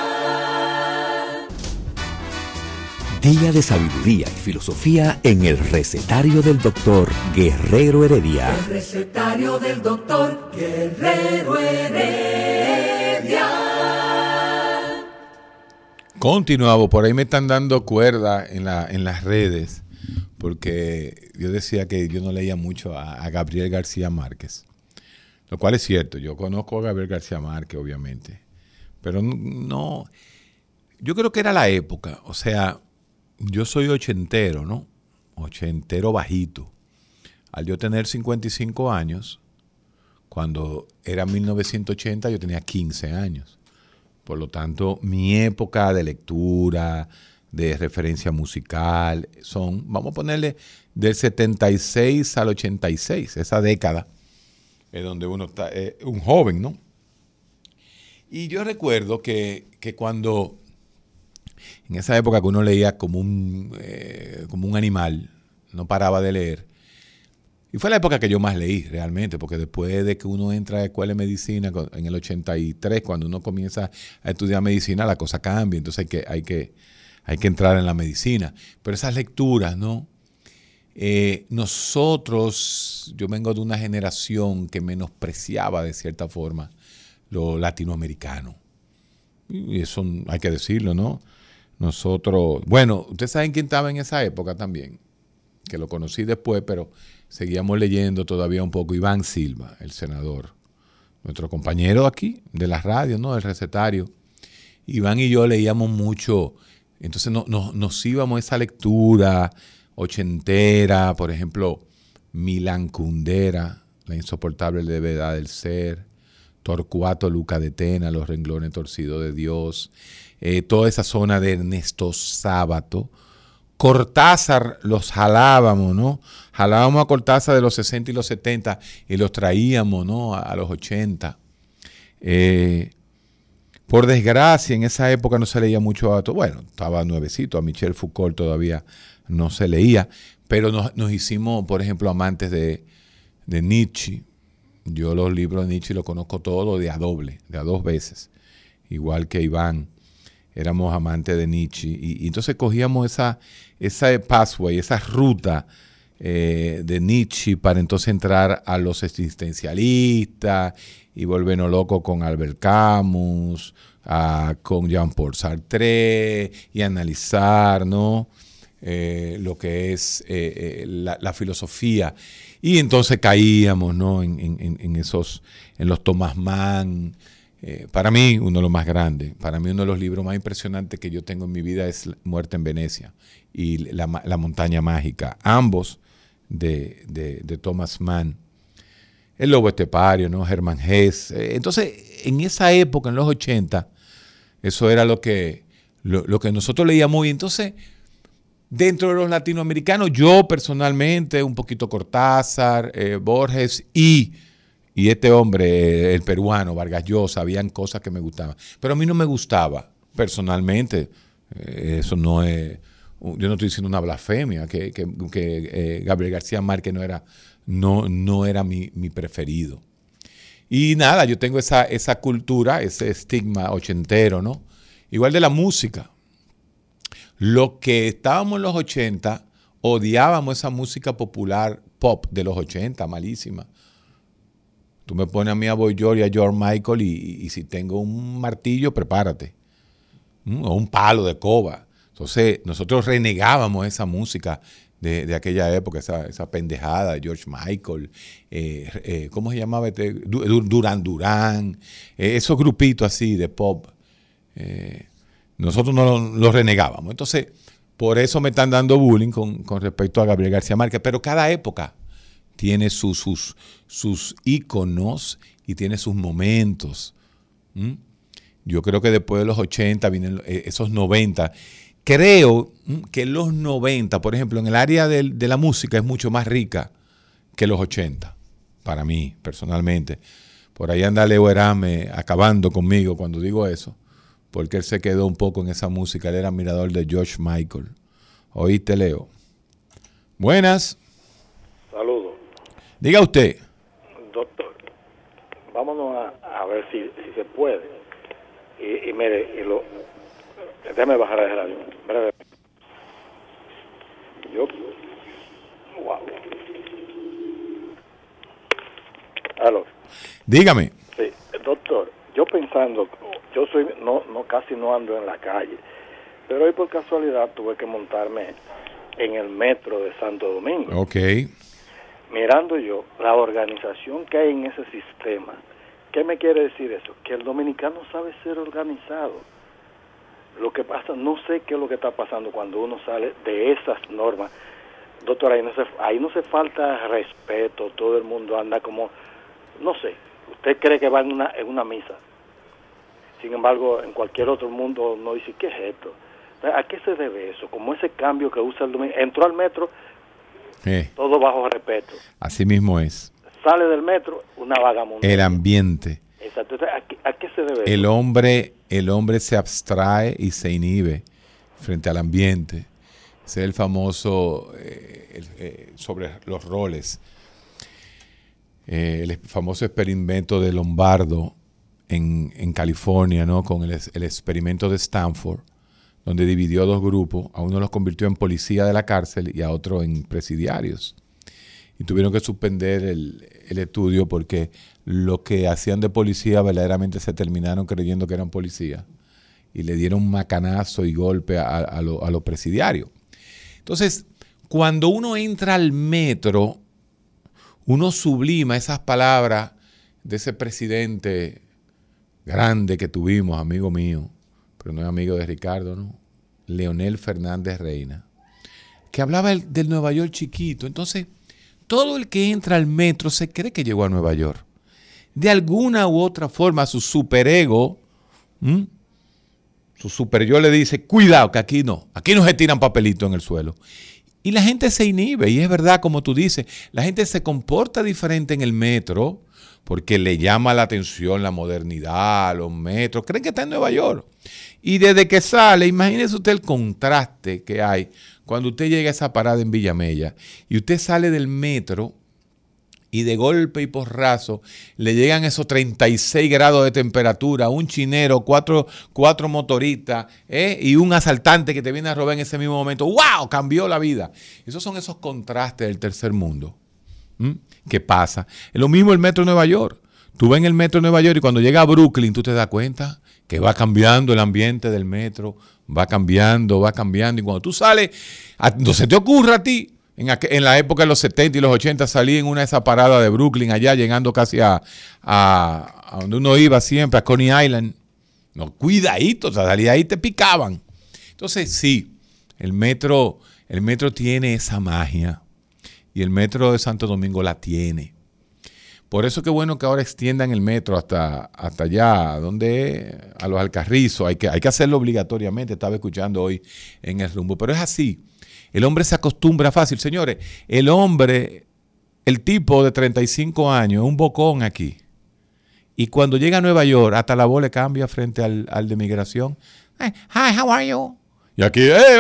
Día de sabiduría y filosofía en el recetario del doctor Guerrero Heredia. El recetario del doctor Guerrero Heredia. Continuamos, por ahí me están dando cuerda en, la, en las redes, porque yo decía que yo no leía mucho a, a Gabriel García Márquez, lo cual es cierto, yo conozco a Gabriel García Márquez, obviamente, pero no, yo creo que era la época, o sea, yo soy ochentero, ¿no? Ochentero bajito. Al yo tener 55 años, cuando era 1980 yo tenía 15 años. Por lo tanto, mi época de lectura, de referencia musical, son, vamos a ponerle, del 76 al 86, esa década, es donde uno está, eh, un joven, ¿no? Y yo recuerdo que, que cuando en esa época que uno leía como un, eh, como un animal, no paraba de leer. Y fue la época que yo más leí realmente, porque después de que uno entra a la escuela de medicina en el 83, cuando uno comienza a estudiar medicina, la cosa cambia, entonces hay que, hay que, hay que entrar en la medicina. Pero esas lecturas, ¿no? Eh, nosotros, yo vengo de una generación que menospreciaba de cierta forma lo latinoamericano. Y eso hay que decirlo, ¿no? Nosotros, bueno, ustedes saben quién estaba en esa época también, que lo conocí después, pero seguíamos leyendo todavía un poco. Iván Silva, el senador, nuestro compañero aquí de la radio, ¿no? Del recetario. Iván y yo leíamos mucho, entonces no, nos íbamos a esa lectura ochentera, por ejemplo, Milan Kundera, La insoportable levedad del ser, Torcuato Luca de Tena, Los renglones torcidos de Dios, eh, toda esa zona de Ernesto Sábato. Cortázar los jalábamos, ¿no? Jalábamos a Cortázar de los 60 y los 70 y los traíamos, ¿no? A, los 80. Eh, por desgracia, en esa época no se leía mucho a Bueno, estaba nuevecito, a Michel Foucault todavía no se leía, pero nos, hicimos, por ejemplo, amantes de, de, Nietzsche. Yo los libros de Nietzsche los conozco todos de a doble, de a dos veces, igual que Iván éramos amantes de Nietzsche. Y, entonces cogíamos esa, esa pathway, esa ruta eh, de Nietzsche para entonces entrar a los existencialistas y volvernos locos con Albert Camus, con Jean-Paul Sartre y analizar. Eh, lo que es eh, la, filosofía. Y entonces caíamos ¿no? en, en, esos, en los Thomas Mann, eh, para mí uno de los más grandes, para mí uno de los libros más impresionantes que yo tengo en mi vida es Muerte en Venecia y La, montaña mágica, ambos de, Thomas Mann. El Lobo Estepario, ¿no? Germán Hess. Eh, entonces, en esa época, en los 80, eso era lo que, lo, que nosotros leíamos. Y entonces, dentro de los latinoamericanos, yo personalmente, un poquito Cortázar, eh, Borges y y este hombre, el peruano, Vargas Llosa, habían cosas que me gustaban. Pero a mí no me gustaba, personalmente. Eh, eso no es. Yo no estoy diciendo una blasfemia, que, que, eh, Gabriel García Márquez no era, no, no era mi, preferido. Y nada, yo tengo esa, esa cultura, ese estigma ochentero, ¿no? Igual de la música. Lo que estábamos en los 80, odiábamos esa música popular pop de los 80, malísima. Tú me pones a mí a Boy George y a George Michael y, si tengo un martillo, prepárate. Mm, o un palo de coba. Entonces, nosotros renegábamos esa música de, aquella época, esa, pendejada de George Michael, eh, eh, ¿cómo se llamaba? Este? Duran Duran, eh, esos grupitos así de pop. nosotros no los renegábamos. Entonces, por eso me están dando bullying con, con respecto a Gabriel García Márquez. Pero cada época tiene sus, sus, sus íconos y tiene sus momentos. Yo creo que después de los 80 vienen eh, esos 90. Creo que los 90, por ejemplo, en el área de, la música es mucho más rica que los 80, para mí, personalmente. Por ahí anda Leo Erame acabando conmigo cuando digo eso, porque él se quedó un poco en esa música. Él era admirador de George Michael. ¿Oíste, Leo? Buenas. Diga usted. Doctor, vámonos a, ver si, se puede. Y, mire, y lo, déjame bajar el radio. Yo, wow. Aló. Dígame. Sí, doctor, yo pensando, yo soy, no, no, casi no ando en la calle, pero hoy por casualidad tuve que montarme en el metro de Santo Domingo. Ok mirando yo la organización que hay en ese sistema, ¿qué me quiere decir eso? Que el dominicano sabe ser organizado. Lo que pasa, no sé qué es lo que está pasando cuando uno sale de esas normas. Doctor, ahí no se, ahí no se falta respeto, todo el mundo anda como, no sé, usted cree que va en una, en una misa. Sin embargo, en cualquier otro mundo no dice, ¿qué es esto? ¿A qué se debe eso? Como ese cambio que usa el dominicano. Entró al metro, todo bajo respeto. Así mismo es. Sale del metro una vagamunda. El ambiente. Exacto. ¿a, qué, se debe? El hombre, el hombre se abstrae y se inhibe frente al ambiente. Ese es el famoso eh, eh, sobre los roles. Eh, el famoso experimento de Lombardo en, en California, ¿no? Con el, el experimento de Stanford donde dividió dos grupos, a uno los convirtió en policía de la cárcel y a otro en presidiarios. Y tuvieron que suspender el, estudio porque los que hacían de policía verdaderamente se terminaron creyendo que eran policías y le dieron macanazo y golpe a, los presidiarios. Entonces, cuando uno entra al metro, uno sublima esas palabras de ese presidente grande que tuvimos, amigo mío, pero no es amigo de Ricardo, ¿no? Leonel Fernández Reina, que hablaba del Nueva York chiquito. Entonces, todo el que entra al metro se cree que llegó a Nueva York. De alguna u otra forma, su superego, su super yo le dice, cuidado, que aquí no, aquí no se tiran papelitos en el suelo. Y la gente se inhibe, y es verdad, como tú dices, la gente se comporta diferente en el metro porque le llama la atención la modernidad, los metros, creen que está en Nueva York. Y desde que sale, imagínese usted el contraste que hay cuando usted llega a esa parada en Villamella y usted sale del metro y de golpe y porrazo le llegan esos 36 grados de temperatura, un chinero, cuatro, cuatro motoristas ¿eh? y un asaltante que te viene a robar en ese mismo momento. ¡Wow! Cambió la vida. Esos son esos contrastes del tercer mundo. ¿Qué pasa? Es lo mismo el metro de Nueva York. Tú ves en el metro de Nueva York y cuando llega a Brooklyn tú te das cuenta que va cambiando el ambiente del metro, va cambiando, va cambiando. Y cuando tú sales, no se te ocurra a ti En, en, la época de los 70 y los 80 salí en una de esas paradas de Brooklyn, allá llegando casi a, a, donde uno iba siempre, a Coney Island. No, cuidadito, o sea, salía ahí te picaban. Entonces, sí, el metro, el metro tiene esa magia y el metro de Santo Domingo la tiene. Por eso que bueno que ahora extiendan el metro hasta, hasta allá, donde a los Alcarrizos, hay que, hay que hacerlo obligatoriamente, estaba escuchando hoy en el rumbo, pero es así. El hombre se acostumbra fácil, señores. El hombre, el tipo de 35 años, es un bocón aquí. Y cuando llega a Nueva York, hasta la voz le cambia frente al, al de migración. Hi, how are you? Y aquí, eh,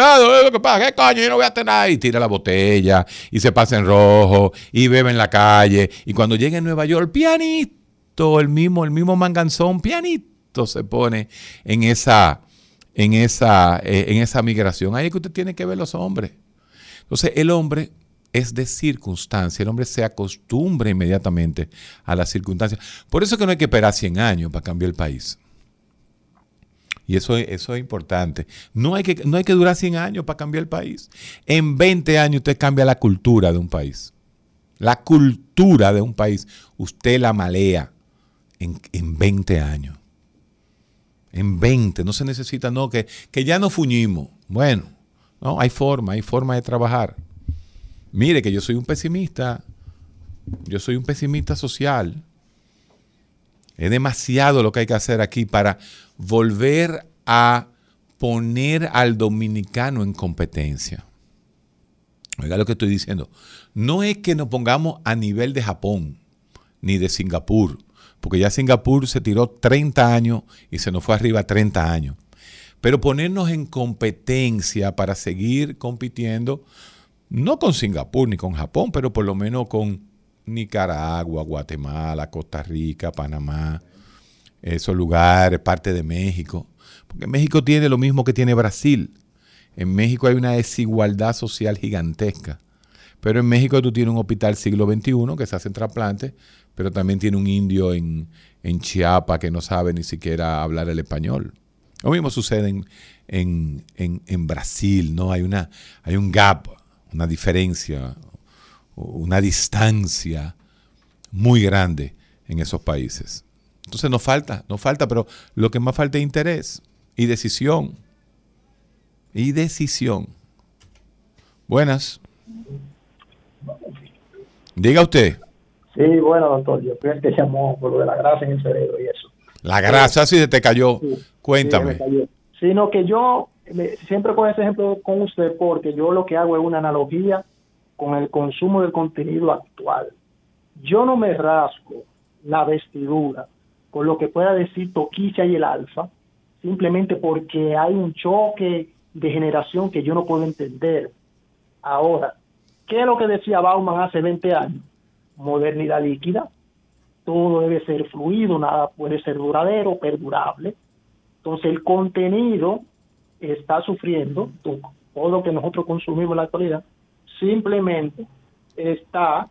que pasa, ¿qué coño? Yo no voy a tener Y tira la botella, y se pasa en rojo, y bebe en la calle. Y cuando llega a Nueva York, pianito, el mismo, el mismo manganzón, pianito se pone en esa, en esa, eh, en esa migración. Ahí es que usted tiene que ver los hombres. Entonces, el hombre es de circunstancia, el hombre se acostumbra inmediatamente a las circunstancias. Por eso es que no hay que esperar 100 años para cambiar el país. Y eso, eso es importante. No hay, que, no hay que durar 100 años para cambiar el país. En 20 años usted cambia la cultura de un país. La cultura de un país, usted la malea en, en 20 años. En 20, no se necesita, no, que, que ya no fuñimos. Bueno, no, hay forma, hay forma de trabajar. Mire que yo soy un pesimista, yo soy un pesimista social. Es demasiado lo que hay que hacer aquí para volver a poner al dominicano en competencia. Oiga lo que estoy diciendo. No es que nos pongamos a nivel de Japón ni de Singapur, porque ya Singapur se tiró 30 años y se nos fue arriba 30 años. Pero ponernos en competencia para seguir compitiendo, no con Singapur ni con Japón, pero por lo menos con Nicaragua, Guatemala, Costa Rica, Panamá, esos lugares, parte de México. Porque México tiene lo mismo que tiene Brasil. En México hay una desigualdad social gigantesca. Pero en México tú tienes un hospital siglo XXI que se hacen trasplantes, pero también tiene un indio en, en Chiapas que no sabe ni siquiera hablar el español. Lo mismo sucede en, en, Brasil, ¿no? Hay, una, hay un gap, una diferencia, una distancia muy grande en esos países. Entonces nos falta, nos falta, pero lo que más falta es interés y decisión. Y decisión. Buenas. Diga usted. Sí, bueno, doctor, yo creo que llamó por lo de la grasa en el cerebro y eso. La grasa sí, te cayó. Cuéntame. Sino que yo siempre con ese ejemplo con usted porque yo lo que hago es una analogía con el consumo del contenido actual. Yo no me rasco la vestidura con lo que pueda decir Toquicha y el Alfa, simplemente porque hay un choque de generación que yo no puedo entender. Ahora, ¿qué es lo que decía Bauman hace 20 años? Modernidad líquida, todo debe ser fluido, nada puede ser duradero, perdurable. Entonces el contenido está sufriendo, todo lo que nosotros consumimos en la actualidad, simplemente está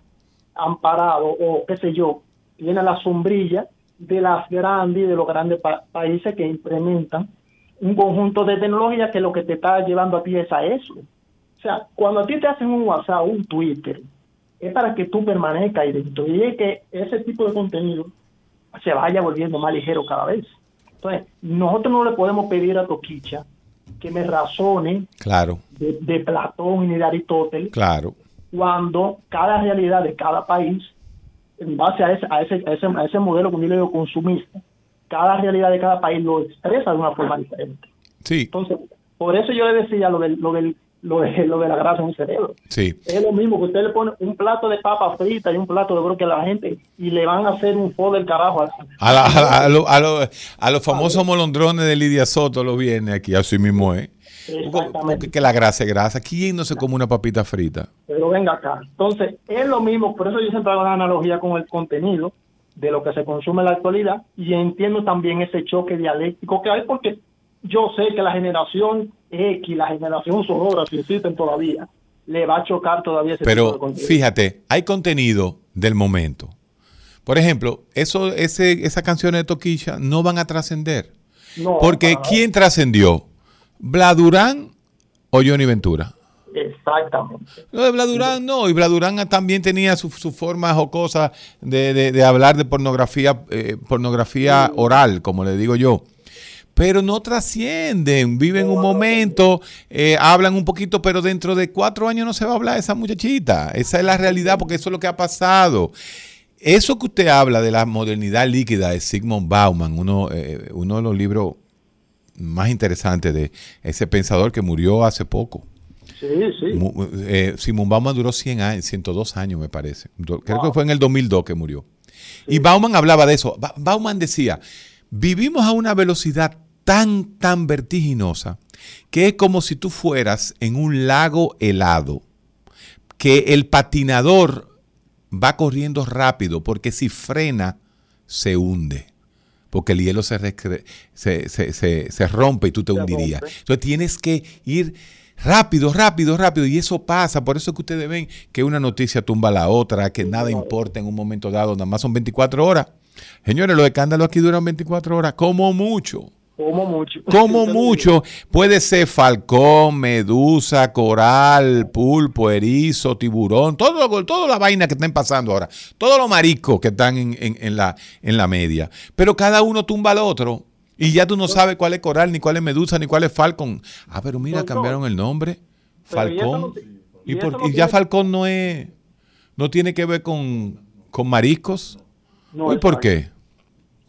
amparado o qué sé yo, tiene la sombrilla de las grandes y de los grandes países que implementan un conjunto de tecnologías que lo que te está llevando a ti es a eso. O sea, cuando a ti te hacen un WhatsApp, un Twitter, es para que tú permanezcas ahí dentro y es que ese tipo de contenido se vaya volviendo más ligero cada vez. Entonces, nosotros no le podemos pedir a Toquicha que me razone claro. de, Platón y de Aristóteles claro. cuando cada realidad de cada país en base a ese, a ese, a ese, modelo que yo le digo consumista, cada realidad de cada país lo expresa de una forma diferente. Sí. Entonces, por eso yo le decía lo del, lo del lo de, lo de la grasa en el cerebro. Sí. Es lo mismo que usted le pone un plato de papa frita y un plato de broque a la gente y le van a hacer un fo del carajo. A, a, los famosos molondrones de Lidia Soto lo viene aquí, así mismo es. Exactamente. Que la grasa es grasa. ¿Quién no se come una papita frita? Pero venga acá. Entonces, es lo mismo, por eso yo siempre hago una analogía con el contenido de lo que se consume en la actualidad y entiendo también ese choque dialéctico que hay porque yo sé que la generación X, la generación sonora, si existen todavía, le va a chocar todavía ese Pero fíjate, hay contenido del momento. Por ejemplo, eso, ese, esas canciones de Toquilla no van a trascender. porque ¿quién trascendió? ¿Bladurán o Johnny Ventura? Exactamente. No, de Bladurán no, y Bladurán también tenía su, su forma jocosa de, de, de hablar de pornografía, eh, pornografía oral, como le digo yo. Pero no trascienden, viven un momento, eh, hablan un poquito, pero dentro de cuatro años no se va a hablar de esa muchachita. Esa es la realidad, porque eso es lo que ha pasado. Eso que usted habla de la modernidad líquida de Sigmund Bauman, uno, eh, uno de los libros más interesantes de ese pensador que murió hace poco. Sí, sí. Eh, Simón Bauman duró 100 años, 102 años, me parece. Creo que fue en el 2002 que murió. Y Bauman hablaba de eso. Ba- Bauman decía, vivimos a una velocidad tan, tan vertiginosa que es como si tú fueras en un lago helado, que el patinador va corriendo rápido porque si frena, se hunde. Porque el hielo se, se- se- se rompe y tú te hundirías. Entonces tienes que ir rápido, rápido, rápido. Y eso pasa. Por eso es que ustedes ven que una noticia tumba a la otra, que nada importa en un momento dado. Nada más son 24 horas. Señores, los escándalos aquí duran 24 horas, como mucho. Como mucho. Como mucho. Puede ser falcón, medusa, coral, pulpo, erizo, tiburón, todo, toda la vaina que están pasando ahora. Todos los mariscos que están en, en- en la, en la media. Pero cada uno tumba al otro. Y ya tú no sabes cuál es coral, ni cuál es medusa, ni cuál es falcón. Ah, pero mira, cambiaron el nombre. Falcón. Y, por- ya falcón no es. No tiene que ver con, con mariscos. No, ¿Y por qué?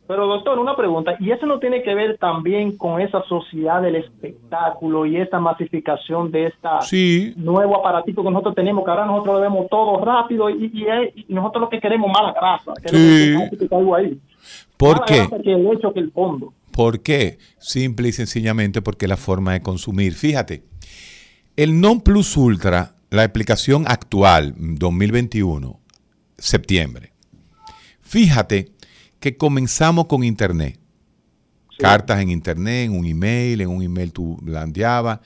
Pero doctor, una pregunta, ¿y eso no tiene que ver también con esa sociedad del espectáculo y esta masificación de esta Sí. nuevo aparatito que nosotros tenemos, que ahora nosotros lo vemos todo rápido y, y- y nosotros lo que queremos es mala grasa, Sí. que caiga ahí. ¿Por Mala qué? que el hecho que el fondo. ¿Por qué? Simple y sencillamente porque la forma de consumir. Fíjate, el non plus ultra, la explicación actual, 2021, septiembre. Fíjate que comenzamos con internet. Cartas en internet, en un email, en un email tú blandeabas.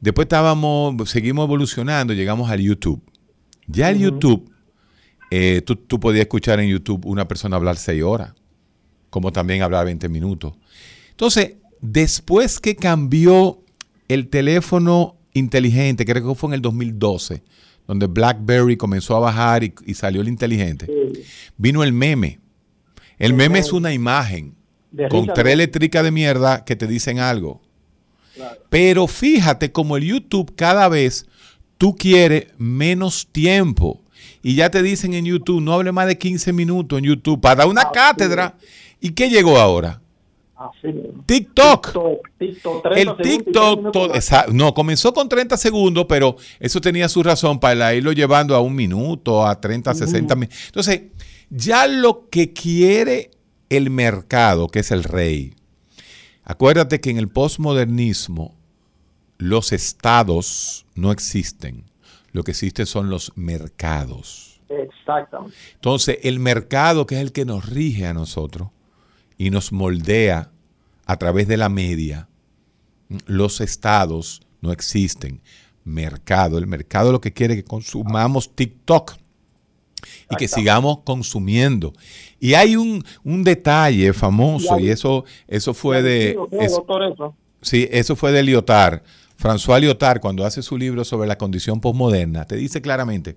Después estábamos, seguimos evolucionando, llegamos al YouTube. Ya el YouTube, eh, tú, tú podías escuchar en YouTube una persona hablar seis horas como también hablar 20 minutos. Entonces, después que cambió el teléfono inteligente, creo que fue en el 2012, donde BlackBerry comenzó a bajar y, y salió el inteligente, vino el meme. El meme es una imagen con tres eléctricas de mierda que te dicen algo. Pero fíjate como el YouTube cada vez tú quieres menos tiempo. Y ya te dicen en YouTube, no hable más de 15 minutos en YouTube para dar una cátedra. ¿Y qué llegó ahora? Así mismo. TikTok. TikTok, 30 El TikTok, todo- esa- no, comenzó con 30 segundos, pero eso tenía su razón para irlo llevando a un minuto, a 30, 60 minutos. Entonces, ya lo que quiere el mercado, que es el rey, acuérdate que en el posmodernismo los estados no existen, lo que existen son los mercados. Exactamente. Entonces, el mercado, que es el que nos rige a nosotros y nos moldea a través de la media, los estados no existen. Mercado, el mercado lo que quiere es que consumamos TikTok y que sigamos consumiendo. Y hay un, un detalle famoso y eso, eso fue de... Es- eso. Sí, eso fue de Lyotard. François Lyotard, cuando hace su libro sobre la condición posmoderna, te dice claramente,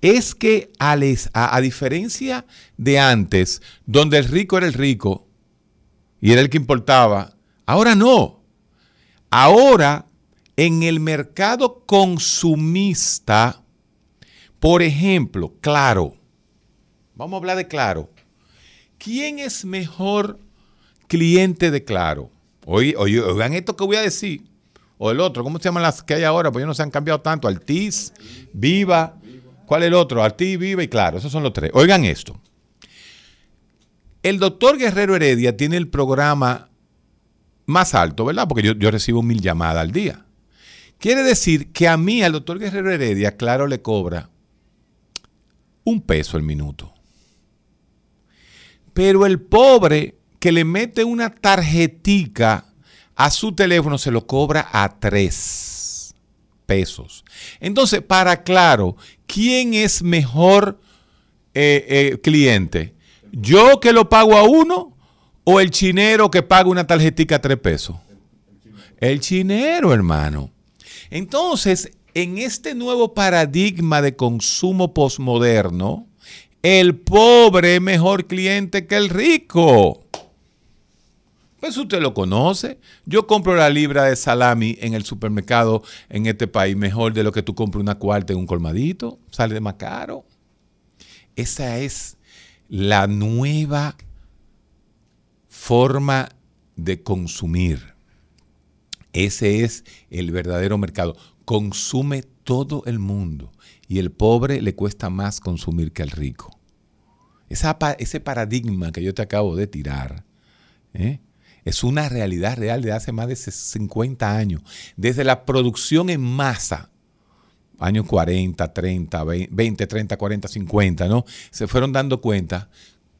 es que a, les- a- a diferencia de antes, donde el rico era el rico y era el que importaba, ahora no. Ahora, en el mercado consumista, por ejemplo, claro, vamos a hablar de claro. ¿Quién es mejor cliente de Claro? Oigan esto que voy a decir. O el otro, ¿cómo se llaman las que hay ahora? Pues ellos no se han cambiado tanto. Altiz, Viva. ¿Cuál es el otro? Altiz, Viva y Claro. Esos son los tres. Oigan esto. El doctor Guerrero Heredia tiene el programa más alto, ¿verdad? Porque yo, yo recibo mil llamadas al día. Quiere decir que a mí, al doctor Guerrero Heredia, Claro le cobra un peso el minuto. Pero el pobre que le mete una tarjetica a su teléfono se lo cobra a tres pesos. Entonces, para claro, ¿quién es mejor eh, eh, cliente? ¿Yo que lo pago a uno o el chinero que paga una tarjetica a tres pesos? El chinero, hermano. Entonces, en este nuevo paradigma de consumo posmoderno, el pobre es mejor cliente que el rico. Pues usted lo conoce. Yo compro la libra de salami en el supermercado en este país mejor de lo que tú compras una cuarta en un colmadito. Sale más caro. Esa es la nueva forma de consumir. Ese es el verdadero mercado. Consume todo el mundo y el pobre le cuesta más consumir que al rico. ese paradigma que yo te acabo de tirar ¿eh? es una realidad real de hace más de 50 años. Desde la producción en masa, años 40, 30, 20, 30, 40, 50, ¿no? Se fueron dando cuenta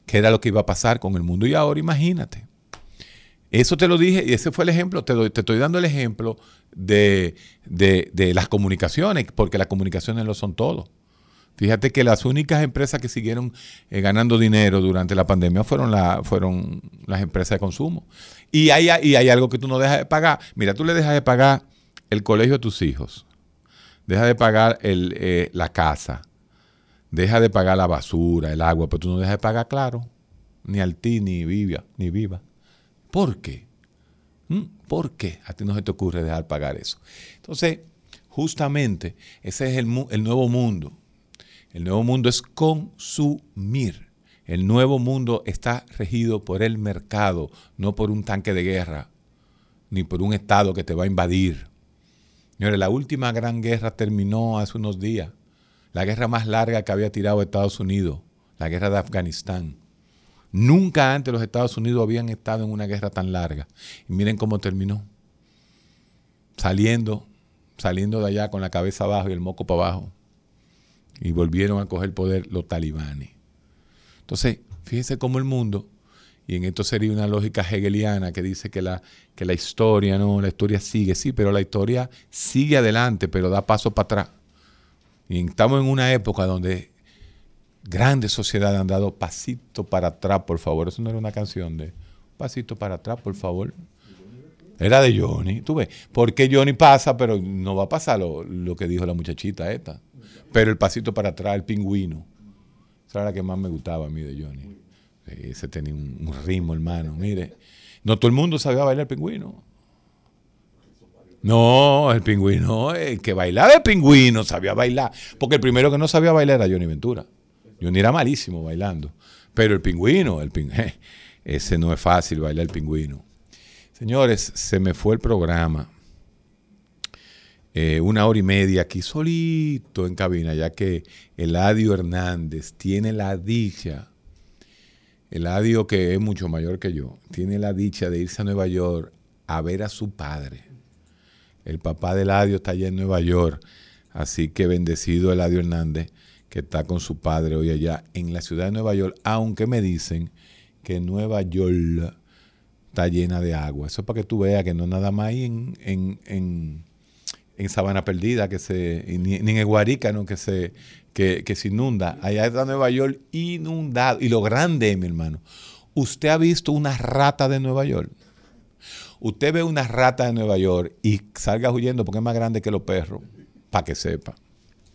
que era lo que iba a pasar con el mundo. Y ahora imagínate. Eso te lo dije y ese fue el ejemplo, te, te estoy dando el ejemplo de, las comunicaciones, porque las comunicaciones lo son todo. Fíjate que las únicas empresas que siguieron eh, ganando dinero durante la pandemia fueron, la, fueron las empresas de consumo. Y hay, y hay algo que tú no dejas de pagar. Mira, tú le dejas de pagar el colegio a tus hijos, deja de pagar el, eh, la casa, deja de pagar la basura, el agua, pero tú no dejas de pagar, claro, ni al ti, ni viva, ni viva. ¿Por qué? ¿Mm? ¿Por qué a ti no se te ocurre dejar pagar eso? Entonces, justamente, ese es el, el nuevo mundo. El nuevo mundo es consumir. El nuevo mundo está regido por el mercado, no por un tanque de guerra, ni por un Estado que te va a invadir. Señores, la última gran guerra terminó hace unos días. La guerra más larga que había tirado Estados Unidos, la guerra de Afganistán. Nunca antes los Estados Unidos habían estado en una guerra tan larga. Y miren cómo terminó. Saliendo, saliendo de allá con la cabeza abajo y el moco para abajo. Y volvieron a coger poder los talibanes. Entonces, fíjense cómo el mundo, y en esto sería una lógica hegeliana que dice que la, que la historia, no, la historia sigue, sí, pero la historia sigue adelante, pero da paso para atrás. Y estamos en una época donde grandes sociedades han dado pasito para atrás, por favor. Eso no era una canción de pasito para atrás, por favor. Era de Johnny, tú ves. Porque Johnny pasa, pero no va a pasar lo, que dijo la muchachita esta. Pero el pasito para atrás, el pingüino. Esa era la que más me gustaba a mí de Johnny. Ese tenía un, ritmo, hermano. Mire, no todo el mundo sabía bailar el pingüino. No, el pingüino, el que bailaba el pingüino sabía bailar. Porque el primero que no sabía bailar era Johnny Ventura. Ni era malísimo bailando. Pero el pingüino, el ese no es fácil bailar el pingüino. Señores, se me fue el programa. Eh, una hora y media aquí solito en cabina, ya que Eladio Hernández tiene la dicha, Eladio que es mucho mayor que yo, tiene la dicha de irse a Nueva York a ver a su padre. El papá de Eladio está allá en Nueva York, así que bendecido Eladio Hernández que está con su padre hoy allá en la ciudad de Nueva York, aunque me dicen que Nueva York está llena de agua. Eso es para que tú veas que no nada más hay en, en, en, Sabana Perdida, que se, ni, en Eguarica, ¿no? que, se, que, que se inunda. Allá está Nueva York inundado. Y lo grande, mi hermano, ¿usted ha visto una rata de Nueva York? Usted ve una rata de Nueva York y salga huyendo porque es más grande que los perros, para que sepa.